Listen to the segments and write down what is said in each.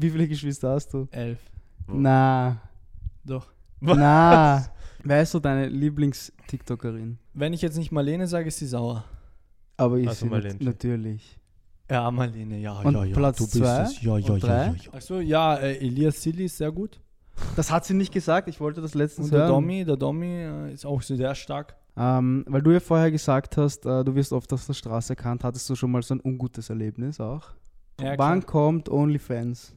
Wie viele Geschwister hast du? Elf. Na, Doch. na. Wer ist so deine Lieblings-TikTokerin? Wenn ich jetzt nicht Marlene sage, ist sie sauer. Aber ich Also Marlene. natürlich. Ja, Marlene, ja, Und ja, ja. Platz du bist zwei es. Ja, ja, und ja, drei? ja, ja. Achso, ja, äh, Elias Silly ist sehr gut. Das hat sie nicht gesagt, ich wollte das letztens Und der hören. Domi, der Domi äh, ist auch sehr stark. Ähm, weil du ja vorher gesagt hast, äh, du wirst oft auf der Straße erkannt. Hattest du schon mal so ein ungutes Erlebnis auch? Ja, Wann klar. kommt OnlyFans?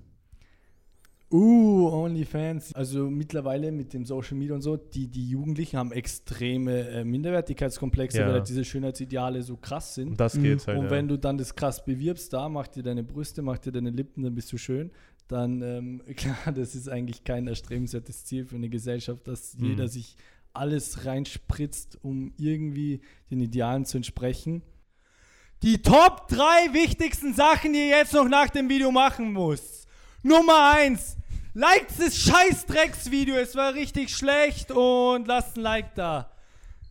Uh, OnlyFans. Also mittlerweile mit dem Social Media und so, die, die Jugendlichen haben extreme äh, Minderwertigkeitskomplexe, Ja. weil halt diese Schönheitsideale so krass sind. Um das Mhm. geht's halt. Und ja. wenn du dann das krass bewirbst, da mach dir deine Brüste, mach dir deine Lippen, dann bist du schön, dann ähm, klar, das ist eigentlich kein erstrebenswertes Ziel für eine Gesellschaft, dass Mhm. jeder sich alles reinspritzt, um irgendwie den Idealen zu entsprechen. Die Top 3 wichtigsten Sachen, die ihr jetzt noch nach dem Video machen muss. Nummer 1. Liked das scheiß Drecksvideo, es war richtig schlecht und lasst ein Like da.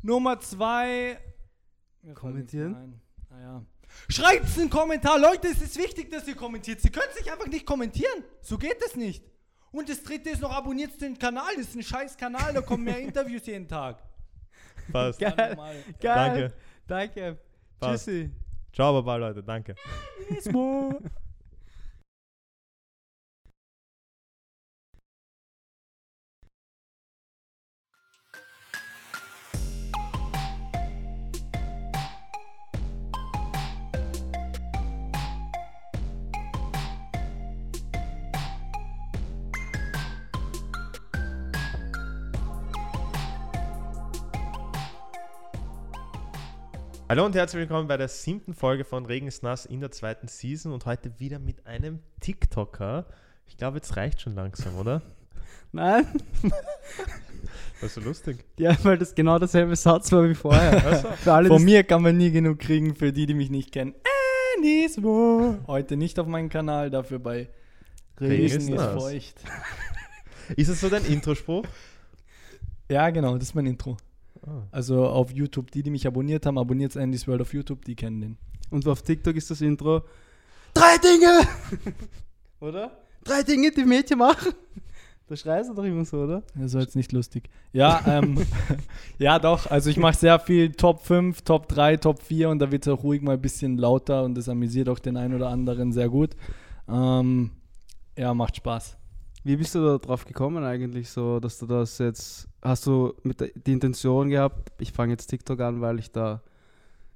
Nummer 2. Kommentieren? Ah, ja. Schreibt einen Kommentar. Leute, es ist wichtig, dass ihr kommentiert. Sie können sich einfach nicht kommentieren. So geht es nicht. Und das dritte ist noch, abonniert den Kanal. Das ist ein scheiß Kanal, da kommen mehr Interviews jeden Tag. Passt. Geil. Geil. Danke. Danke. Passt. Tschüssi. Ciao, Baba, Leute. Danke. Hallo und herzlich willkommen bei der siebten Folge von Regen ist nass in der zweiten Season und heute wieder mit einem TikToker. Ich glaube, jetzt reicht schon langsam, oder? Nein, Das ist so lustig. ja, weil das genau dasselbe Satz war wie vorher. Also, Für alle, Von die- mir kann man nie genug kriegen, für die, die mich nicht kennen. Anismo. Heute nicht auf meinem Kanal, dafür bei Regen Regen ist ist nass. feucht. ist es so dein Introspruch? Ja, genau, das ist mein Intro. Ah. Also auf YouTube, die, die mich abonniert haben, abonniert Andy's World auf YouTube, die kennen den. Und auf TikTok ist das Intro. Drei Dinge! oder? Drei Dinge, die Mädchen machen. Da schreist du doch immer so, oder? Das war jetzt nicht lustig. Ja, ähm, ja doch, also ich mache sehr viel Top 5, Top 3, Top 4 und da wird es auch ruhig mal ein bisschen lauter und das amüsiert auch den einen oder anderen sehr gut. Ähm, ja, macht Spaß. Wie bist du da drauf gekommen eigentlich so, dass du das jetzt, hast du mit der, die Intention gehabt, ich fange jetzt TikTok an, weil ich da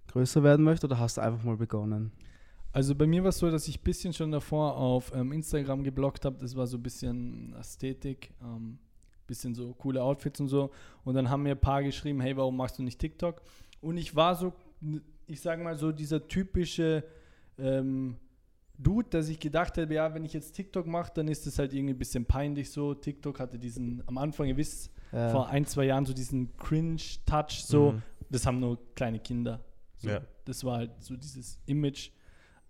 größer werden möchte oder hast du einfach mal begonnen? Also bei mir war es so, dass ich ein bisschen schon davor auf ähm, Instagram geblockt habe. Das war so ein bisschen Ästhetik, ähm, bisschen so coole Outfits und so. Und dann haben mir ein paar geschrieben, hey, warum machst du nicht TikTok? Und ich war so, ich sage mal so dieser typische ähm, Dude, dass ich gedacht habe, ja, wenn ich jetzt TikTok mache, dann ist das halt irgendwie ein bisschen peinlich so. TikTok hatte diesen, am Anfang, ihr wisst, Ja. vor ein, zwei Jahren so diesen Cringe-Touch, so, Mhm. das haben nur kleine Kinder. So, Ja. Das war halt so dieses Image.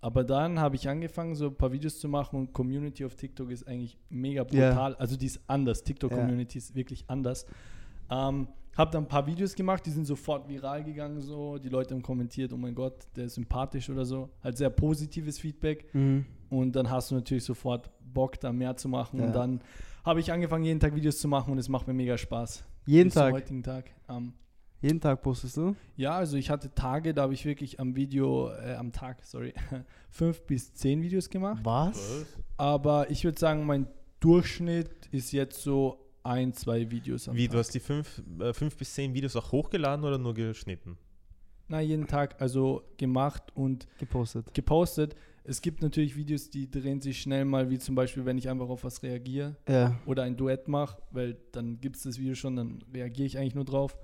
Aber dann habe ich angefangen, so ein paar Videos zu machen und Community auf TikTok ist eigentlich mega Ja. brutal. Also die ist anders. TikTok-Community ist wirklich anders. Ähm, habe dann ein paar Videos gemacht, die sind sofort viral gegangen. So. Die Leute haben kommentiert, oh mein Gott, der ist sympathisch oder so. Halt sehr positives Feedback. Mhm. Und dann hast du natürlich sofort Bock, da mehr zu machen. Ja. Und dann habe ich angefangen, jeden Tag Videos zu machen und es macht mir mega Spaß. Jeden Bis zum Tag, heutigen Tag. Ähm, jeden Tag postest du? ja, also ich hatte Tage, da habe ich wirklich am Video, äh, am Tag, sorry, fünf bis zehn Videos gemacht. Was? Aber ich würde sagen, mein Durchschnitt ist jetzt so ein, zwei Videos am Wie, Tag. du hast die fünf, äh, fünf bis zehn Videos auch hochgeladen oder nur geschnitten? Na, jeden Tag also gemacht und Gepostet. gepostet. Es gibt natürlich Videos, die drehen sich schnell mal, wie zum Beispiel, wenn ich einfach auf was reagiere Ja. oder ein Duett mache, weil dann gibt es das Video schon, dann reagiere ich eigentlich nur drauf.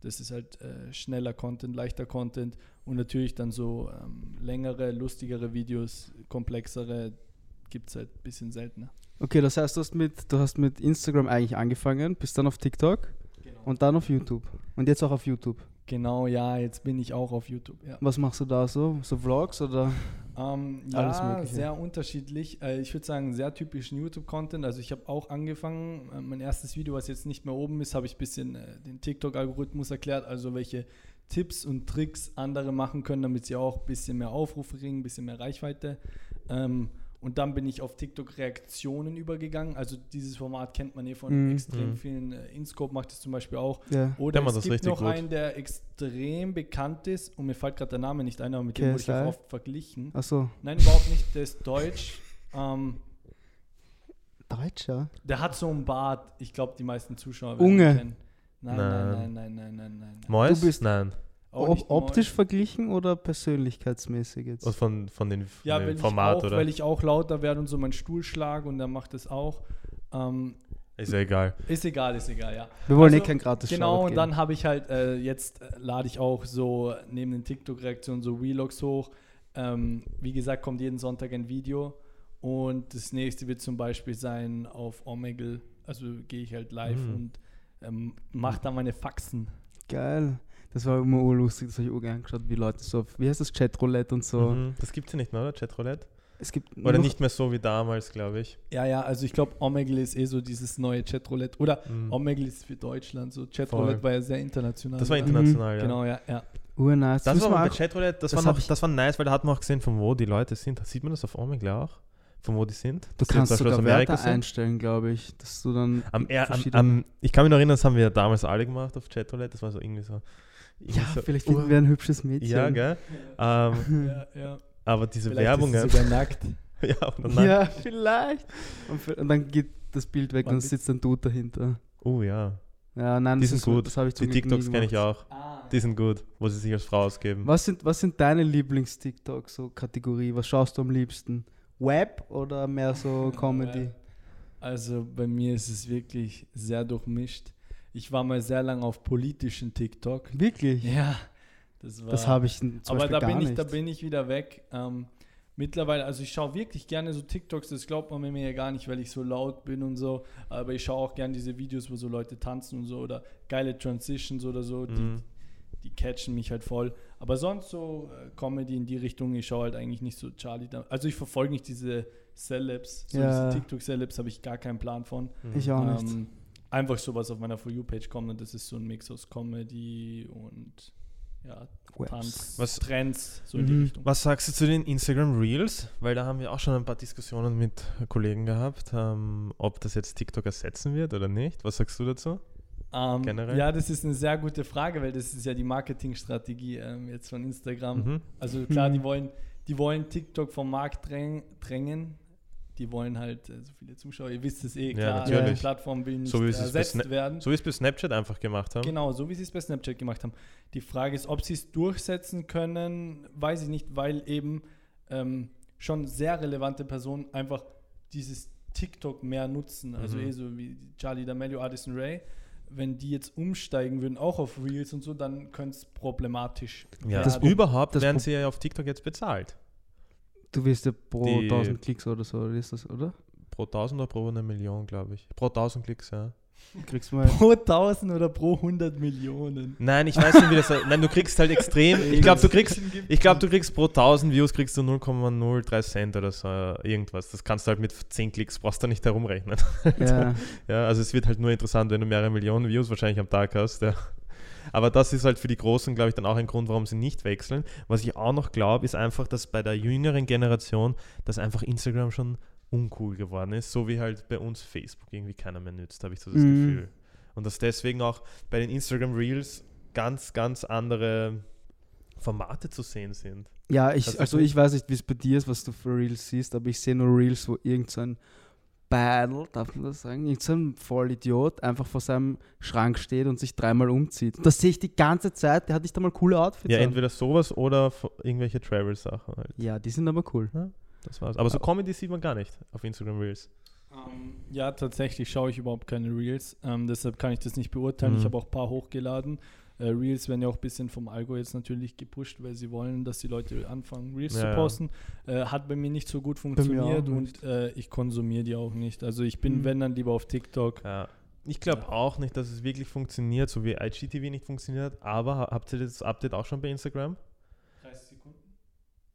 Das ist halt äh, schneller Content, leichter Content und natürlich dann so ähm, längere, lustigere Videos, komplexere gibt es halt ein bisschen seltener. Okay, das heißt, du hast, mit, du hast mit Instagram eigentlich angefangen, bist dann auf TikTok und dann auf YouTube. Und jetzt auch auf YouTube. Genau, ja, jetzt bin ich auch auf YouTube. Ja, Was machst du da so? So Vlogs oder? ähm, Alles ja Mögliche. sehr unterschiedlich. Äh, ich würde sagen, sehr typischen YouTube-Content. Also ich habe auch angefangen, äh, mein erstes Video, was jetzt nicht mehr oben ist, habe ich ein bisschen äh, den TikTok-Algorithmus erklärt, also welche Tipps und Tricks andere machen können, damit sie auch ein bisschen mehr Aufrufe kriegen, ein bisschen mehr Reichweite. Ähm, und dann bin ich auf TikTok-Reaktionen übergegangen. Also dieses Format kennt man eh von Mhm. extrem Mhm. vielen. Äh, InScope macht es zum Beispiel auch. Ja. Oder es das gibt noch gut. einen, der extrem bekannt ist und mir fällt gerade der Name nicht ein, aber mit dem wurde ich auch oft verglichen. Achso, Nein, überhaupt nicht, der ist deutsch. Ähm, Deutscher. der hat so einen Bart. Ich glaube, die meisten Zuschauer werden Unge. ihn kennen. Nein, nein, Nein. nein, nein, nein, nein, nein. Mois? Du bist- Nein. Ob, optisch verglichen oder persönlichkeitsmäßig jetzt? Also von, von, den, von Ja, dem weil Format, ich auch, oder? weil ich auch lauter werde und so meinen Stuhl schlage und der macht das auch. Ähm, ist ja egal. ist egal, ist egal, ja. Wir wollen Also, eh kein gratis Genau, und geben. dann habe ich halt, äh, jetzt äh, lade ich auch so neben den TikTok-Reaktionen so Vlogs hoch. Ähm, wie gesagt, kommt jeden Sonntag ein Video. Und das nächste wird zum Beispiel sein auf Omegle. Also gehe ich halt live Mhm. und ähm, mache da meine Faxen. Geil. Das war immer urlustig, das habe ich auch gern angeschaut, wie Leute so, auf, wie heißt das, Chatroulette und so. Mhm. Das gibt es ja nicht mehr, oder? Chatroulette? Es gibt Oder noch- nicht mehr so wie damals, glaube ich. Ja, ja, also ich glaube, Omegle ist eh so dieses neue Chatroulette. Oder Mhm. Omegle ist für Deutschland so. Chatroulette war ja sehr international. Das war international, ja. Genau, ja, ja. Urnice. Das müssen war bei auch- Chatroulette, das, das war noch, das war nice, weil da hat man auch gesehen, von wo die Leute sind. Sieht man das auf Omegle auch? Von wo die sind? Du kannst zum Beispiel sogar aus Amerika Werte sind? einstellen, glaube ich, dass du dann Am, er, am, am, ich kann mich noch erinnern, das haben wir damals alle gemacht auf Chatroulette. Das war so irgendwie so. Ja, so, vielleicht uh, finden wir ein hübsches Mädchen. Ja, gell? Ähm, ja, ja. aber diese Vielleicht ist sie Werbungen. sogar nackt. ja, und dann, Ja, vielleicht. Und, für- und dann geht das Bild weg Wann und sitzt ein Dude dahinter. Oh ja. Ja, nein, Die das sind ist gut. Das habe ich Die TikToks kenne ich auch. Ah. Die sind gut, wo sie sich als Frau ausgeben. Was sind, was sind deine Lieblings-TikToks, so Kategorie? Was schaust du am liebsten? Web oder mehr so Comedy? Also bei mir ist es wirklich sehr durchmischt. Ich war mal sehr lange auf politischen TikTok. Wirklich? Ja, das war. Das habe ich zum aber Beispiel da gar bin ich, nicht. da bin ich wieder weg. Ähm, mittlerweile, also ich schaue wirklich gerne so TikToks, das glaubt man mir ja gar nicht, weil ich so laut bin und so. Aber ich schaue auch gerne diese Videos, wo so Leute tanzen und so oder geile Transitions oder so. Die, Mhm. die catchen mich halt voll. Aber sonst so äh, Comedy in die Richtung, ich schaue halt eigentlich nicht so Charlie. Also ich verfolge nicht diese Celebs, so Ja. diese TikTok-Celebs habe ich gar keinen Plan von. Mhm. ich auch nicht. Einfach so was auf meiner For You-Page kommt und das ist so ein Mix aus Comedy und ja, Webs. Tanz, Was- Trends, so in die Mhm. Richtung. Was sagst du zu den Instagram Reels? Weil da haben wir auch schon ein paar Diskussionen mit Kollegen gehabt, ähm, ob das jetzt TikTok ersetzen wird oder nicht. Was sagst du dazu? Ähm, generell? Ja, das ist eine sehr gute Frage, weil das ist ja die Marketingstrategie ähm, jetzt von Instagram. Mhm. Also klar, Mhm. die wollen, die wollen TikTok vom Markt dräng, drängen. Die wollen halt äh, so viele Zuschauer. Ihr wisst es eh, Ja, klar, natürlich. die Plattform will nicht So ersetzt Sna- werden. So wie es bei Snapchat einfach gemacht haben. Genau, so wie sie es bei Snapchat gemacht haben. Die Frage ist, ob sie es durchsetzen können, weiß ich nicht, weil eben ähm, schon sehr relevante Personen einfach dieses TikTok mehr nutzen. Also Mhm. eh so wie Charlie D'Amelio, Addison Ray. Wenn die jetzt umsteigen würden, auch auf Reels und so, dann könnte es problematisch Ja. Das Das überhaupt das werden sie ja auf TikTok jetzt bezahlt. Du wirst ja pro Die- 1000 Klicks oder so, oder ist das, oder? Pro 1000 oder pro eine Million, glaube ich. Pro 1000 Klicks, ja. Kriegst mal. Pro 1000 oder pro 100 Millionen. Nein, ich weiß nicht, wie das. Nein, du kriegst halt extrem. Ich glaube, du kriegst. Ich glaube, du kriegst pro 1000 Views kriegst du 0,03 Cent oder so irgendwas. Das kannst du halt mit 10 Klicks, brauchst du nicht herumrechnen. ja. Ja, also es wird halt nur interessant, wenn du mehrere Millionen Views wahrscheinlich am Tag hast. Ja. Aber das ist halt für die Großen, glaube ich, dann auch ein Grund, warum sie nicht wechseln. Was ich auch noch glaube, ist einfach, dass bei der jüngeren Generation, dass einfach Instagram schon uncool geworden ist, so wie halt bei uns Facebook irgendwie keiner mehr nützt, habe ich so das Mhm. Gefühl. Und dass deswegen auch bei den Instagram Reels ganz, ganz andere Formate zu sehen sind. Ja, ich, also ich weiß nicht, wie es bei dir ist, was du für Reels siehst, aber ich sehe nur Reels, wo irgend so Battle, darf man das sagen, irgend so ein Vollidiot einfach vor seinem Schrank steht und sich dreimal umzieht. Das sehe ich die ganze Zeit, der hat nicht einmal coole Outfits Ja, an. entweder sowas oder irgendwelche Travel-Sachen halt. Ja, die sind aber cool. Das war's. Aber so Comedy sieht man gar nicht auf Instagram Reels. Ähm, ja, tatsächlich schaue ich überhaupt keine Reels. Ähm, deshalb kann ich das nicht beurteilen. Mhm. Ich habe auch ein paar hochgeladen. Äh, Reels werden ja auch ein bisschen vom Algo jetzt natürlich gepusht, weil sie wollen, dass die Leute anfangen, Reels Ja, zu ja. posten. Äh, hat bei mir nicht so gut funktioniert und äh, ich konsumiere die auch nicht. Also ich bin, Mhm. wenn dann lieber auf TikTok. Ja. Ich glaube auch nicht, dass es wirklich funktioniert, so wie IGTV nicht funktioniert. Aber ha- habt ihr das Update auch schon bei Instagram? 30 Sekunden.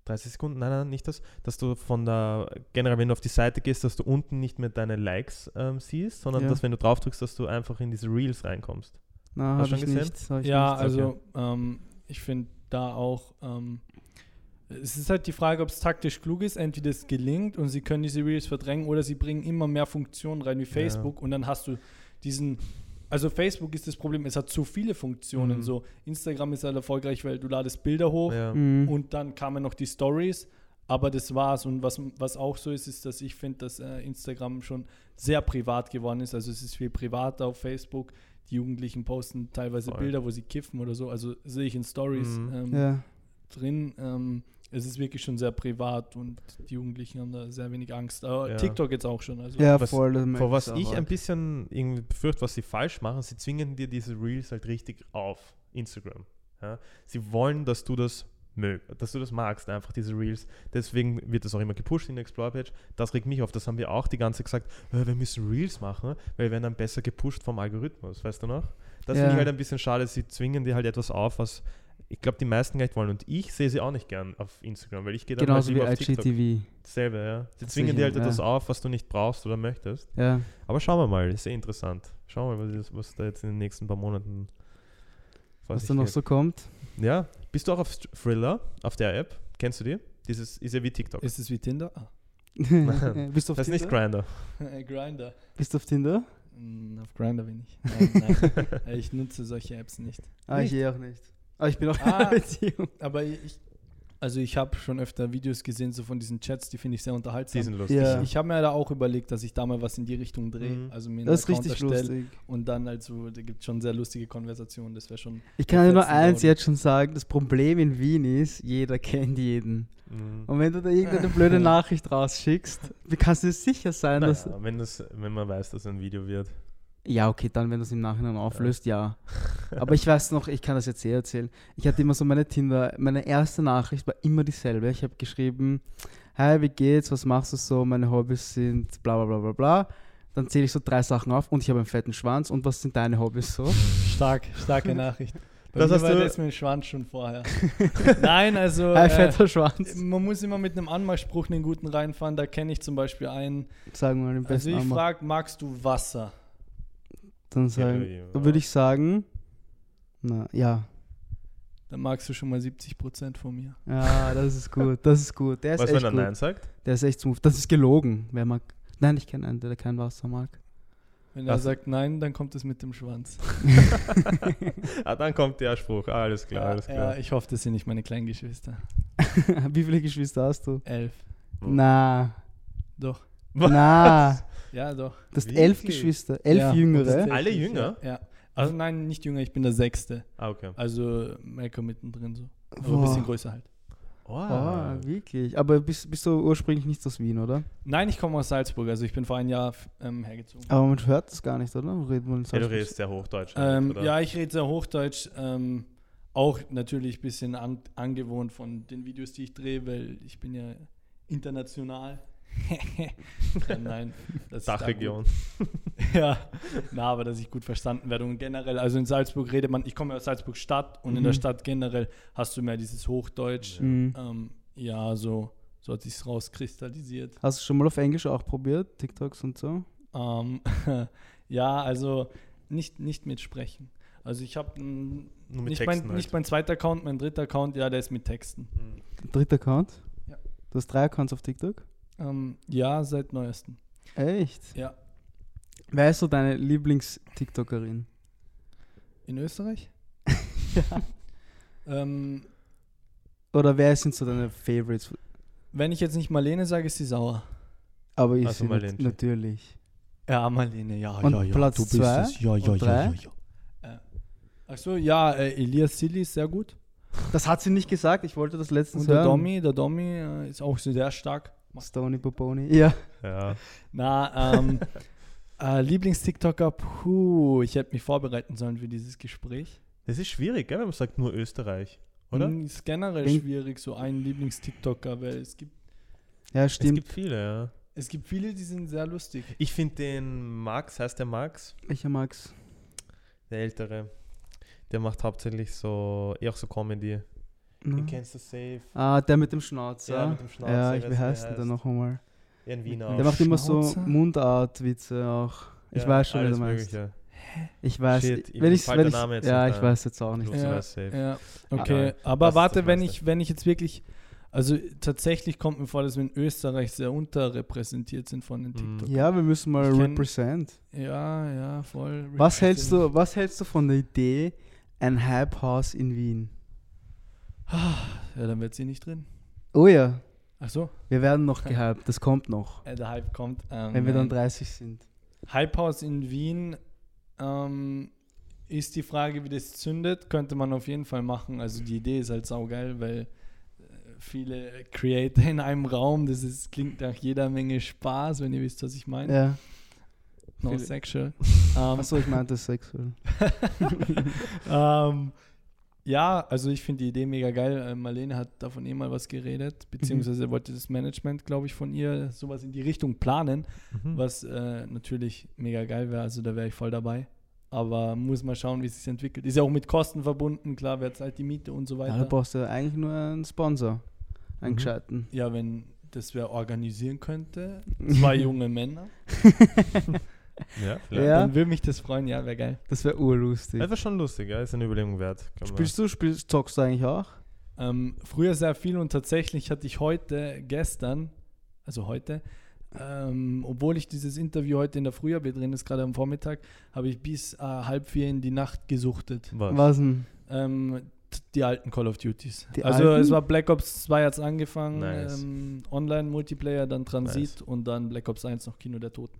30 Sekunden? Nein, nein, nicht das. Dass du von der, generell, wenn du auf die Seite gehst, dass du unten nicht mehr deine Likes ähm, siehst, sondern Ja. dass, wenn du drauf drückst, dass du einfach in diese Reels reinkommst. Na, Hast habe ich schon nicht. hab ich Ja, nicht. also ähm, ich finde da auch, ähm, Es ist halt die Frage, ob es taktisch klug ist. Entweder es gelingt und sie können diese Reels verdrängen oder sie bringen immer mehr Funktionen rein wie Facebook und dann hast du diesen. Also Facebook ist das Problem, es hat zu viele Funktionen. Mhm. So Instagram ist halt erfolgreich, weil du ladest Bilder hoch Ja. Mhm. und dann kamen noch die Stories, aber das war's. Und was, was auch so ist, ist, dass ich finde, dass äh, Instagram schon sehr privat geworden ist. Also es ist viel privater auf Facebook. Die Jugendlichen posten teilweise Voll. Bilder, wo sie kiffen oder so. Also sehe ich in Stories Mhm. ähm, ja. drin. Ähm, es ist wirklich schon sehr privat und die Jugendlichen haben da sehr wenig Angst. Aber Ja. TikTok jetzt auch schon. Also ja, Was- voll. Vor was ich ein arg. bisschen irgendwie befürchte, was sie falsch machen, sie zwingen dir diese Reels halt richtig auf Instagram. Ja? Sie wollen, dass du das mög, dass du das magst, einfach diese Reels. Deswegen wird das auch immer gepusht in der Explore-Page. Das regt mich auf. Das haben wir auch die ganze Zeit gesagt, äh, wir müssen Reels machen, weil wir werden dann besser gepusht vom Algorithmus, weißt du noch? Das Ja. finde ich halt ein bisschen schade. Sie zwingen dir halt etwas auf, was ich glaube, die meisten gar nicht wollen. Und ich sehe sie auch nicht gern auf Instagram, weil ich gehe dann Genauso halt wie lieber auf TikTok. IGTV. Dasselbe, ja. Sie Das zwingen dir halt ja. etwas auf, was du nicht brauchst oder möchtest. Ja. Aber schauen wir mal, ist sehr interessant. Schauen wir mal, was, was da jetzt in den nächsten paar Monaten Was sich da noch geht. so kommt. Ja, bist du auch auf Thriller, auf der App? Kennst du die? Dieses ist ja wie TikTok. ist es wie Tinder? Ah. Bist du auf das ist nicht Tinder? Grinder. Grinder. Bist du auf Tinder? Mm, Auf Grinder bin ich. Nein, nein. Äh, ich nutze solche Apps nicht. Ah, ich eh auch nicht. Aber ich bin auch Ah. in einer Beziehung. Aber ich, also ich habe schon öfter Videos gesehen, so von diesen Chats, die finde ich sehr unterhaltsam. Die sind lustig. Ja. Ich habe mir da auch überlegt, dass ich da mal was in die Richtung drehe. Mhm. Also mir einen Das ist Account richtig lustig. Und dann also, da gibt es schon sehr lustige Konversationen. Das wäre schon. Ich kann dir nur eins jetzt schon sagen: Das Problem in Wien ist, jeder kennt jeden. Mhm. Und wenn du da irgendeine blöde Nachricht rausschickst, wie kannst du sicher sein, dass. Naja, wenn, das, wenn man weiß, dass ein Video wird. Ja, okay, dann, wenn du es im Nachhinein auflöst, ja. Aber ich weiß noch, ich kann das jetzt eh erzählen. Ich hatte immer so meine Tinder, meine erste Nachricht war immer dieselbe. Ich habe geschrieben, hi, wie geht's, was machst du so, meine Hobbys sind bla bla bla bla bla. Dann zähle ich so drei Sachen auf und ich habe einen fetten Schwanz und was sind deine Hobbys so? Stark, starke Nachricht. Bei Das hast war du- das mit dem Schwanz schon vorher. Nein, also. Hi, Äh, fetter Schwanz. man muss immer mit einem Anmachspruch einen guten reinfahren. Da kenne ich zum Beispiel einen. Sagen wir mal den Also besten ich Anmach. frage, magst du Wasser? Dann sagen, Ja, ja. dann würde ich sagen, na, ja. Dann magst du schon mal 70% von mir. Ja, das ist gut, das ist gut. Der ist Was, echt wenn er gut. Nein sagt? Der ist echt smooth. Das ist gelogen. Wer mag. Nein, ich kenne einen, der kein Wasser mag. Wenn er Was? sagt nein, dann kommt es mit dem Schwanz. Ah, dann kommt der Spruch. Ah, alles klar, alles ja, klar. ich hoffe, das sind nicht meine kleinen Geschwister. Wie viele Geschwister hast du? Elf. Oh. Na, Doch. na. Ja, doch. Du hast elf? Geschwister, elf Ja, Jüngere. Alle jünger? Ja. Also nein, nicht jünger, ich bin der Sechste. Ah, okay. Also Malcolm mittendrin so. Aber ein Boah. bisschen größer halt. Oh, Ah, wirklich. Aber bist, bist du ursprünglich nicht aus Wien, oder? Nein, ich komme aus Salzburg, also ich bin vor einem Jahr ähm, hergezogen. Aber man hört das gar nicht, oder? Redet man in ja, du redest sehr Hochdeutsch. Ähm, oder? ja, ich rede sehr Hochdeutsch. Ähm, auch natürlich ein bisschen an, angewohnt von den Videos, die ich drehe, weil ich bin ja international. ja, nein, das ist da Dachregion. gut. Ja, na, aber dass ich gut verstanden werde. Und generell, also in Salzburg redet man, ich komme aus Salzburg Stadt und in der Mhm. Stadt generell hast du mehr dieses Hochdeutsch. Mhm. Ähm, ja, so, so hat sich rauskristallisiert. Hast du schon mal auf Englisch auch probiert? TikToks und so? Ähm, ja, also nicht, nicht mit Sprechen. Also ich habe Nur mit nicht, Texten mein, nicht halt. mein zweiter Account, mein dritter Account, ja, der ist mit Texten. Mhm. Dritter Account? Ja. Du hast drei Accounts auf TikTok? Ähm, ja, seit neuestem. Echt? Ja. Wer ist so deine Lieblings-TikTokerin? In Österreich? ja. Ähm, Oder wer sind so deine Favorites? wenn ich jetzt nicht Marlene sage, ist sie sauer. Aber ich Also Marlene. natürlich. Ja, Marlene, ja, Und ja, ja. Platz du bist zwei es. Ja, ja, und ja, drei? ja, ja. Äh, Achso, ja, äh, Elias Silly ist sehr gut. Das hat sie nicht gesagt, ich wollte das letztens Und der hören. Domi, der Domi äh, ist auch sehr stark. Stony Poponi. Ja. Ja. Na, ähm, äh, Lieblings-TikToker, puh, ich hätte mich vorbereiten sollen für dieses Gespräch. Das ist schwierig, gell, wenn man sagt nur Österreich, oder? Hm, Ist generell Denk- schwierig, so einen Lieblings-TikToker, weil es gibt, Ja, Es stimmt. gibt viele, ja. es gibt viele, die sind sehr lustig. Ich finde den Max, heißt der Max, Welcher Max? der Ältere, der macht hauptsächlich so, eher so Comedy. Na? Den kennst du safe. Ah, der mit dem Schnauzer. Ja, mit dem Schnauzer, Ja, ich wie heißt der denn der noch einmal? Ja, in Wien Der auch. Der macht immer so? Mundartwitze auch. Ich Ja, weiß schon, wie du meinst. Mögliche. Ich weiß, Shit, wenn ich, wenn der ich, ja, ich weiß jetzt auch nicht. Ja. Ja, okay. Aber das warte, wenn ich, wenn ich jetzt wirklich Also tatsächlich kommt mir vor, dass wir in Österreich sehr unterrepräsentiert sind von den Mhm. TikTok. Ja, wir müssen mal Ich kenn- represent. Ja, ja, voll. Was hältst du, was hältst du von der Idee, ein Hype-Haus in Wien? Ja, dann wird sie nicht drin. Oh ja, Ach so, wir werden noch gehypt, das kommt noch, der Hype kommt. Ähm, wenn wir dann nein. 30 sind. Hypehouse in Wien ähm, ist die Frage, wie das zündet. Könnte man auf jeden Fall machen. Also die Idee ist halt saugeil, weil äh, viele Creator in einem Raum, das ist, klingt nach jeder Menge Spaß, wenn ihr wisst, was ich meine. Ja. No viele- sexual. Ähm, Achso, ich meinte sexuell. ähm, ja, also ich finde die Idee mega geil. Äh, Marlene hat davon eh mal was geredet, beziehungsweise wollte das Management, glaube ich, von ihr sowas in die Richtung planen, Mhm. was äh, natürlich mega geil wäre. Also da wäre ich voll dabei. Aber muss mal schauen, wie es sich entwickelt. Ist ja auch mit Kosten verbunden, klar, wer zahlt die Miete und so Ja, da weiter. brauchst du eigentlich nur einen Sponsor. Einen Mhm. gescheiten. Ja, wenn das wer organisieren könnte, zwei junge Männer, Ja, vielleicht. Ja. dann würde mich das freuen. Ja, wäre geil. Das wäre urlustig. Das wäre schon lustig, ja, ist eine Überlegung wert. Kann Spielst du, spielst, zockst du eigentlich auch? Ähm, früher sehr viel und tatsächlich hatte ich heute, gestern, also heute, ähm, obwohl ich dieses Interview heute in der Früh habe, drin ist gerade am Vormittag, habe ich bis äh, halb vier in die Nacht gesuchtet. Was? Was denn? Ähm, die alten Call of Duties. Die also alten? es war Black Ops 2 hat angefangen, Nice. ähm, Online-Multiplayer, dann Transit Nice. und dann Black Ops 1 noch Kino der Toten.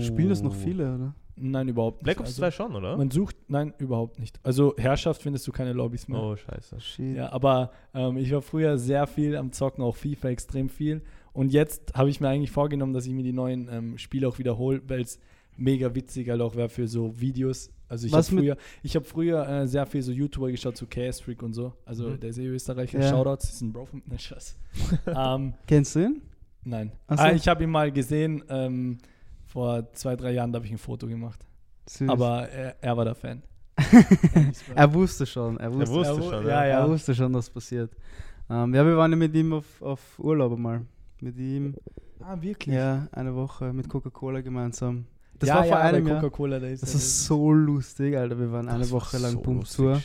Spielen das noch viele, oder? Nein, überhaupt nicht. Black Ops also, 2 schon, oder? Man sucht, nein, überhaupt nicht. Also Herrschaft findest du keine Lobbys mehr. Oh, scheiße. Shit. Ja, aber ähm, ich war früher sehr viel am Zocken, auch FIFA extrem viel. Und jetzt habe ich mir eigentlich vorgenommen, dass ich mir die neuen ähm, Spiele auch wiederhole, weil es mega witzig halt auch wäre für so Videos. Also ich habe Was mit- früher, ich habe früher äh, sehr viel so YouTuber geschaut, so Chaos Freak und so. Also Mhm. der ist eh Österreicher, Ja. Shoutouts, ist ein Bro von ne, ähm, Kennst du ihn? nein. So. Ah, ich habe ihn mal gesehen, ähm, vor zwei, drei Jahren, da habe ich ein Foto gemacht. Süß. Aber er, er war der Fan. er wusste schon. Er wusste, wusste Er schon, ja, ja. Er wusste schon, was passiert. Ähm, ja, wir waren ja mit ihm auf, auf Urlaub mal. Mit ihm, Ah, wirklich? ja, eine Woche mit Coca-Cola gemeinsam. Das ja, war vor ja, einem Jahr. Coca-Cola, da ist Das er- war so lustig, Alter. Wir waren eine Das war Woche lang so Pumptour.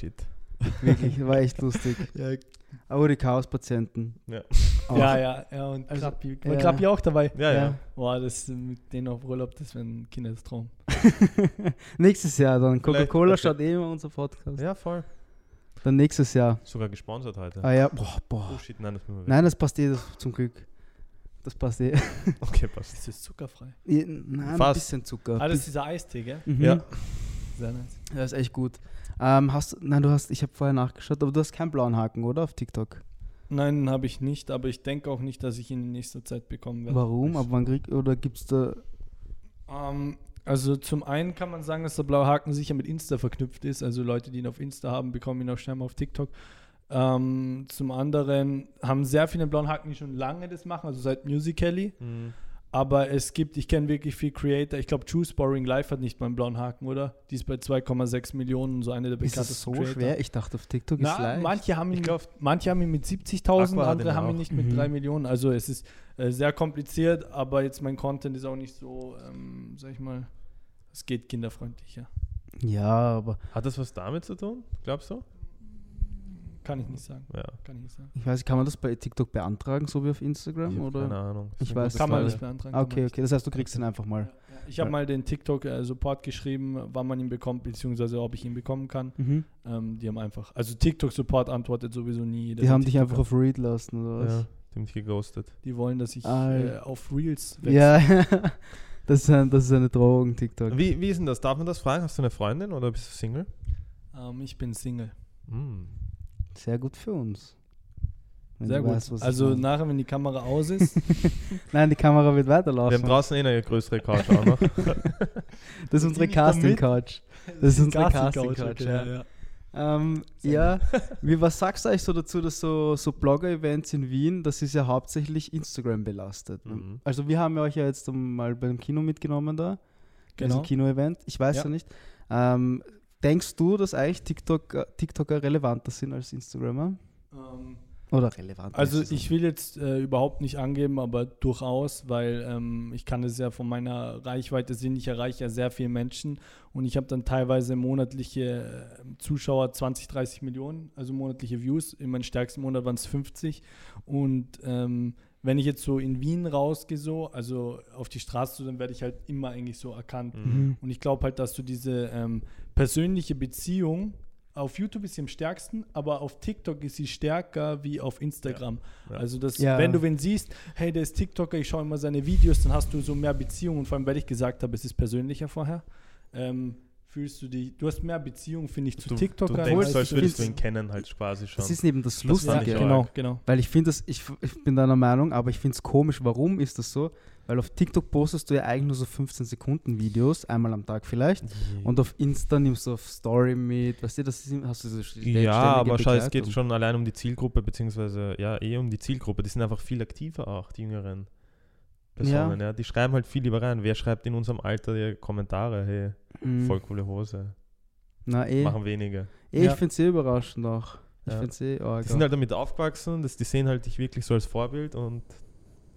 Wirklich, war echt lustig. Ja, Aber die Chaos-Patienten. Ja. Auch. Ja, ja, ja, und Also, Krappi. War ja. Krappi auch dabei? Ja, ja. Boah, das äh, mit denen auf Urlaub, das wäre ein Kindestraum. nächstes Jahr dann. Coca-Cola okay. schaut eh immer unser Podcast. Ja, voll. Dann nächstes Jahr. Sogar gesponsert heute. Ah ja, boah, boah. Oh shit, nein, das müssen wir weg. Nein, das passt eh das, zum Glück. Das passt eh. Okay, passt. Das ist zuckerfrei. Eh, Nein, ein Fast. bisschen Zucker. Ah, das ist dieser Eistee, gell? Mhm. Ja. Sehr nice. Das ist echt gut. Ähm, hast, nein, du hast, ich habe vorher nachgeschaut, aber du hast keinen blauen Haken, oder? Auf TikTok. Nein, habe ich nicht, aber ich denke auch nicht, dass ich ihn in nächster Zeit bekommen werde. Warum? Ab wann krieg, oder gibt's da. Ähm, also zum einen kann man sagen, dass der blaue Haken sicher mit Insta verknüpft ist. Also Leute, die ihn auf Insta haben, bekommen ihn auch schnell mal auf TikTok. Ähm, zum anderen haben sehr viele blauen Haken, die schon lange das machen, also seit Musical.ly. Mhm. Aber es gibt, ich kenne wirklich viel Creator. Ich glaube, True Sparring Live hat nicht mal einen blauen Haken, oder? Die ist bei 2,6 Millionen, so eine der Ist bekanntesten das so Creator. schwer? Ich dachte, auf TikTok ist Na, leicht. manche haben ihn, Ich glaub, manche haben ihn mit 70.000, Aqua hat andere haben ihn nicht mit Mhm. 3 Millionen. Also es ist äh, sehr kompliziert, aber jetzt mein Content ist auch nicht so, ähm, sag ich mal, es geht kinderfreundlicher. Ja, aber Hat das was damit zu tun? Glaubst du? Kann ich nicht sagen. Ja. Kann ich nicht sagen. ich weiß nicht, kann man das bei TikTok beantragen, so wie auf Instagram? Ich oder? keine Ahnung. Das Ich eine weiß Kann man nicht beantragen. Ah, okay, okay. Das heißt, du kriegst ihn einfach mal. nicht. Ich habe mal den TikTok-Support geschrieben, wann man ihn bekommt, beziehungsweise ob ich ihn bekommen kann. Mhm. Ähm, die haben einfach, also TikTok-Support antwortet sowieso nie. Die haben dich einfach auf Read lassen, oder was? Ja, die haben dich geghostet. Die wollen, dass ich Ah, äh, ja. auf Reels wechsle. Ja, das, ist ein, das ist eine Drohung, TikTok. Wie, wie ist denn das? Darf man das fragen? Hast du eine Freundin oder bist du Single? Ähm, ich bin Single. Mm. Sehr gut für uns. Wenn Sehr gut. weißt, also nachher, wenn die Kamera aus ist, Nein, die Kamera wird Wir weiterlaufen. haben draußen eh eine größere Couch auch noch. das ist unsere? Casting-Couch. Das ist unsere Casting-Couch, ja. ja. Ähm, ja, wie, was sagst du eigentlich so dazu, dass so, so Blogger-Events in Wien, das ist ja hauptsächlich Instagram belastet. Mhm. Also wir haben ja euch ja jetzt mal beim Kino mitgenommen da, Genau. also Kino-Event, ich weiß ja, Ja. nicht. Ähm, denkst du, dass eigentlich TikTok, TikToker relevanter sind als Instagramer? Ähm, Oder relevant. Also es ich will jetzt äh, überhaupt nicht angeben, aber durchaus, weil ähm, ich kann das ja von meiner Reichweite sehen, ich erreiche ja sehr viele Menschen und ich habe dann teilweise monatliche äh, Zuschauer 20, 30 Millionen, also monatliche Views. In meinem stärksten Monat waren es 50 und ähm, wenn ich jetzt so in Wien rausgehe, so, also auf die Straße, dann werde ich halt immer eigentlich so erkannt. Mhm. Und ich glaube halt, dass du diese ähm, persönliche Beziehung auf YouTube ist sie am stärksten, aber auf TikTok ist sie stärker wie auf Instagram. Ja. Also das, Ja. wenn du wen siehst, hey, der ist TikToker, ich schaue immer seine Videos, dann hast du so mehr Beziehung und vor allem, weil ich gesagt habe, es ist persönlicher vorher, ähm, fühlst du dich, du hast mehr Beziehung, finde ich, zu Du, TikToker. du denkst, als so, als zu würdest du ihn kennen, halt quasi schon. Das ist eben das Das Lustige. auch. genau, genau. Weil ich finde das, ich, ich bin deiner Meinung, aber ich finde es komisch. Warum ist das so? Weil auf TikTok postest du ja eigentlich nur so 15 Sekunden Videos, einmal am Tag vielleicht. Und auf Insta nimmst du auf Story mit, weißt du, das ist, hast du so ja, aber schau, es geht schon allein um die Zielgruppe, beziehungsweise ja, eh um die Zielgruppe. Die sind einfach viel aktiver auch, die jüngeren Personen. Ja. Die schreiben halt viel lieber rein. Wer schreibt in unserem Alter die Kommentare? Hey, Mhm. voll coole Hose. Na eh, Machen wenige. eh Ja. ich finde es eh überraschend auch. Ich Ja. finde es eh arg Die sind halt damit aufgewachsen, dass die sehen halt dich wirklich so als Vorbild und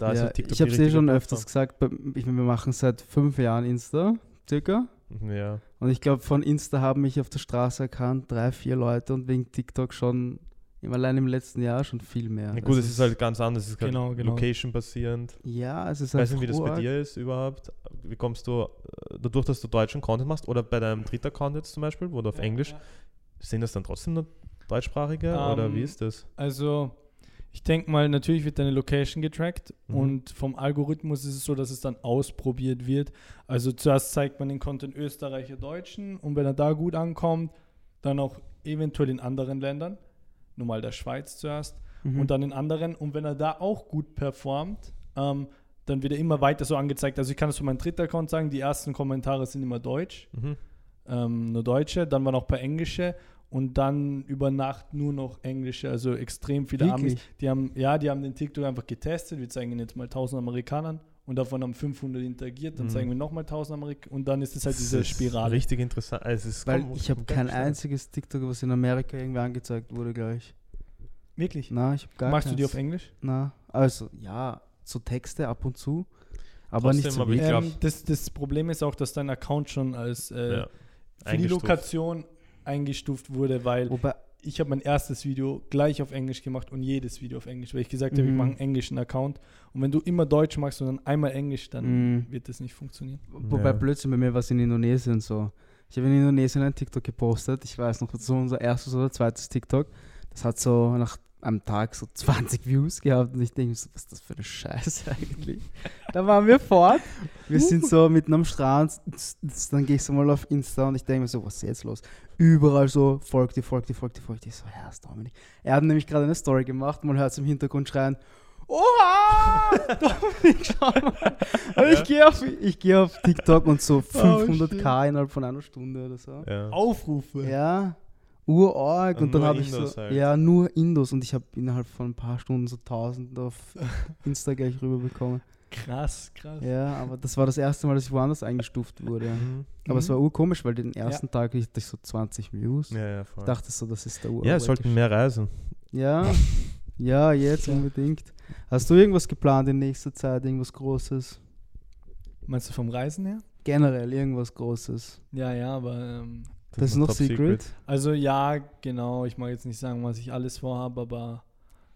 da ist ja, halt TikTok ich habe es eh schon Plattform. öfters gesagt, ich, wir machen seit fünf Jahren Insta, circa. Ja. Und ich glaube, von Insta haben mich auf der Straße erkannt drei, vier Leute und wegen TikTok schon, allein im letzten Jahr schon viel mehr. Na gut, Also es ist halt ganz anders. Es ist Genau, halt genau. Location-basierend. Ja, es ist Ich weiß nicht, wie das bei dir ist überhaupt. Wie kommst du, äh, dadurch, dass du deutschen Content machst oder bei deinem dritten Account jetzt zum Beispiel, wo du auf Ja, Englisch, ja. sind das dann trotzdem nur deutschsprachige oder Ähm, wie ist das? Also, ich denke mal, natürlich wird deine Location getrackt Mhm. und vom Algorithmus ist es so, dass es dann ausprobiert wird. Also zuerst zeigt man den Content Österreicher Deutschen und wenn er da gut ankommt, dann auch eventuell in anderen Ländern. Nur mal der Schweiz zuerst Mhm. und dann in anderen. Und wenn er da auch gut performt, ähm, dann wird er immer weiter so angezeigt. Also ich kann es für meinen dritten Account sagen, die ersten Kommentare sind immer deutsch Mhm. ähm, nur Deutsche, dann waren auch ein paar Englische und dann über Nacht nur noch Englische, also extrem viele Amis. Wirklich? Die haben, ja, die haben den TikTok einfach getestet. Wir zeigen ihn jetzt mal 1000 Amerikanern und davon haben 500 interagiert. Dann Mhm. zeigen wir nochmal 1000 Amerikaner und dann ist es halt Das diese ist Spirale. Richtig interessant. Also es Weil kom- ich habe kein gestört. einziges TikTok, was in Amerika irgendwie angezeigt wurde, gleich. Wirklich? Na, ich habe gar Machst du keins. die auf Englisch? Na, also ja, so Texte ab und zu, aber Trotzdem, nicht so aber Ähm, das, das Problem ist auch, dass dein Account schon als äh, Ja. für die. Lokation eingestuft wurde, weil Wobei, ich habe mein erstes Video gleich auf Englisch gemacht und jedes Video auf Englisch, weil ich gesagt habe, ich Mhm. mache einen englischen Account. Und wenn du immer Deutsch machst und dann einmal Englisch, dann Mhm. wird das nicht funktionieren. wobei Ja. Blödsinn bei mir war es in Indonesien so. Ich habe in Indonesien ein TikTok gepostet. Ich weiß noch, das war unser erstes oder zweites TikTok. Das hat so nach einem Tag so 20 Views gehabt und ich denke mir so, was ist das für eine Scheiße eigentlich? da waren wir fort. Wir sind so mitten am Strand. Dann gehe ich so mal auf Insta und ich denke mir so, was ist jetzt los? Überall so, folgt die, folgt die, folgt die, folgt die. Ich so, Herr Dominik. Er hat nämlich gerade eine Story gemacht. Man hört es im Hintergrund schreien. Oha! Dominik, schau mal. Aber ich gehe auf, ich geh auf TikTok und so 500k innerhalb von einer Stunde oder so. Ja. Aufrufe. Ja, urorg. Und Und, dann habe ich so, halt. ja, nur Indos. Und ich habe innerhalb von ein paar Stunden so 1000 auf Insta gleich rüberbekommen. Krass, krass. Ja, aber das war das erste Mal, dass ich woanders eingestuft wurde. Mhm. Aber es Mhm. war urkomisch, weil den ersten Tag hatte ich so 20 Views. Ja, ja, voll. Ich dachte so, das ist der Ur. ja, es sollten mehr reisen. Ja, ja, jetzt Ja. unbedingt. Hast du irgendwas geplant in nächster Zeit, irgendwas Großes? Meinst du vom Reisen her? Generell irgendwas Großes. Ja, ja, aber ähm, Das, ist noch Secret. also ja, genau. Ich mag jetzt nicht sagen, was ich alles vorhabe, aber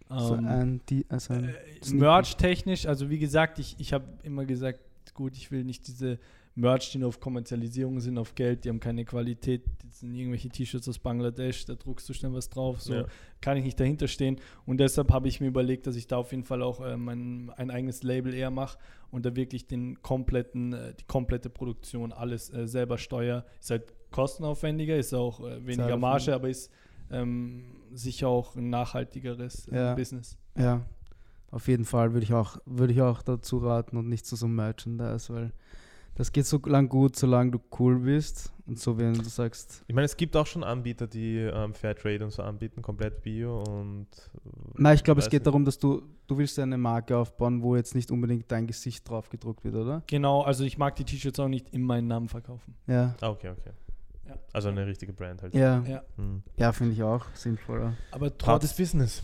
so ähm, ein, die, also ein Äh, Merch-technisch, also wie gesagt, ich, ich habe immer gesagt, gut, ich will nicht diese Merch, die nur auf Kommerzialisierung sind, auf Geld, die haben keine Qualität, das sind irgendwelche T-Shirts aus Bangladesch, da druckst du schnell was drauf, so Ja. kann ich nicht dahinter stehen. Und deshalb habe ich mir überlegt, dass ich da auf jeden Fall auch äh, mein, ein eigenes Label eher mache und da wirklich den kompletten, äh, die komplette Produktion, alles äh, selber steuere. Ist halt kostenaufwendiger, ist auch äh, weniger. Marge, aber ist ähm, sicher auch ein nachhaltigeres äh, Ja. Business. Ja, auf jeden Fall würde ich auch, würde ich auch dazu raten und nicht zu so einem Merchandise, weil das geht so lang gut, solange du cool bist und so wenn du sagst, Ich meine, es gibt auch schon Anbieter, die ähm, Fairtrade und so anbieten, komplett Bio und. äh, nein, ich glaube, es geht nicht. darum, dass du, du willst ja eine Marke aufbauen, wo jetzt nicht unbedingt dein Gesicht drauf gedruckt wird, oder? Genau, also ich mag die T-Shirts auch nicht in meinen Namen verkaufen. Ja, Ah, okay, okay. Ja. Also eine richtige Brand halt. ja, Ja. Hm. ja, finde ich auch sinnvoller. Aber trotz, Business.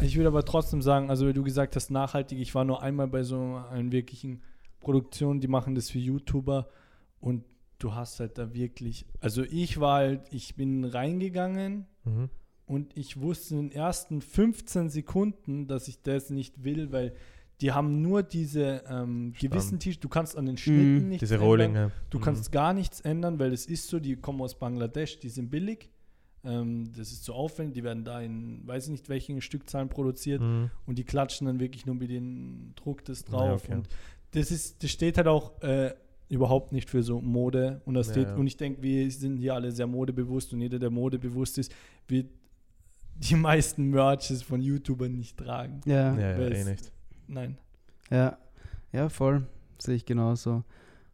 Ich würde aber trotzdem sagen, also wie du gesagt hast, nachhaltig, ich war nur einmal bei so einer wirklichen Produktion, die machen das für YouTuber und du hast halt da wirklich, also ich war halt, ich bin reingegangen Mhm. und ich wusste in den ersten 15 Sekunden, dass ich das nicht will, weil die haben nur diese ähm, gewissen T-Shirts, du kannst an den Schnitten Mhm. nichts Diese ändern. Rohlinge. Du Mhm. kannst gar nichts ändern, weil es ist so, die kommen aus Bangladesch, die sind billig. Ähm, das ist so aufwendig, die werden da in, weiß ich nicht, welchen Stückzahlen produziert Mhm. und die klatschen dann wirklich nur mit den Druck das Ja, drauf. okay. Und das ist, das steht halt auch äh, überhaupt nicht für so Mode und das Ja, steht, ja. und ich denke, wir sind hier alle sehr modebewusst und jeder, der modebewusst ist, wird die meisten Merches von YouTubern nicht tragen. Ja, Ja, ja, eh nicht. Nein. ja, ja, voll. Sehe ich genauso.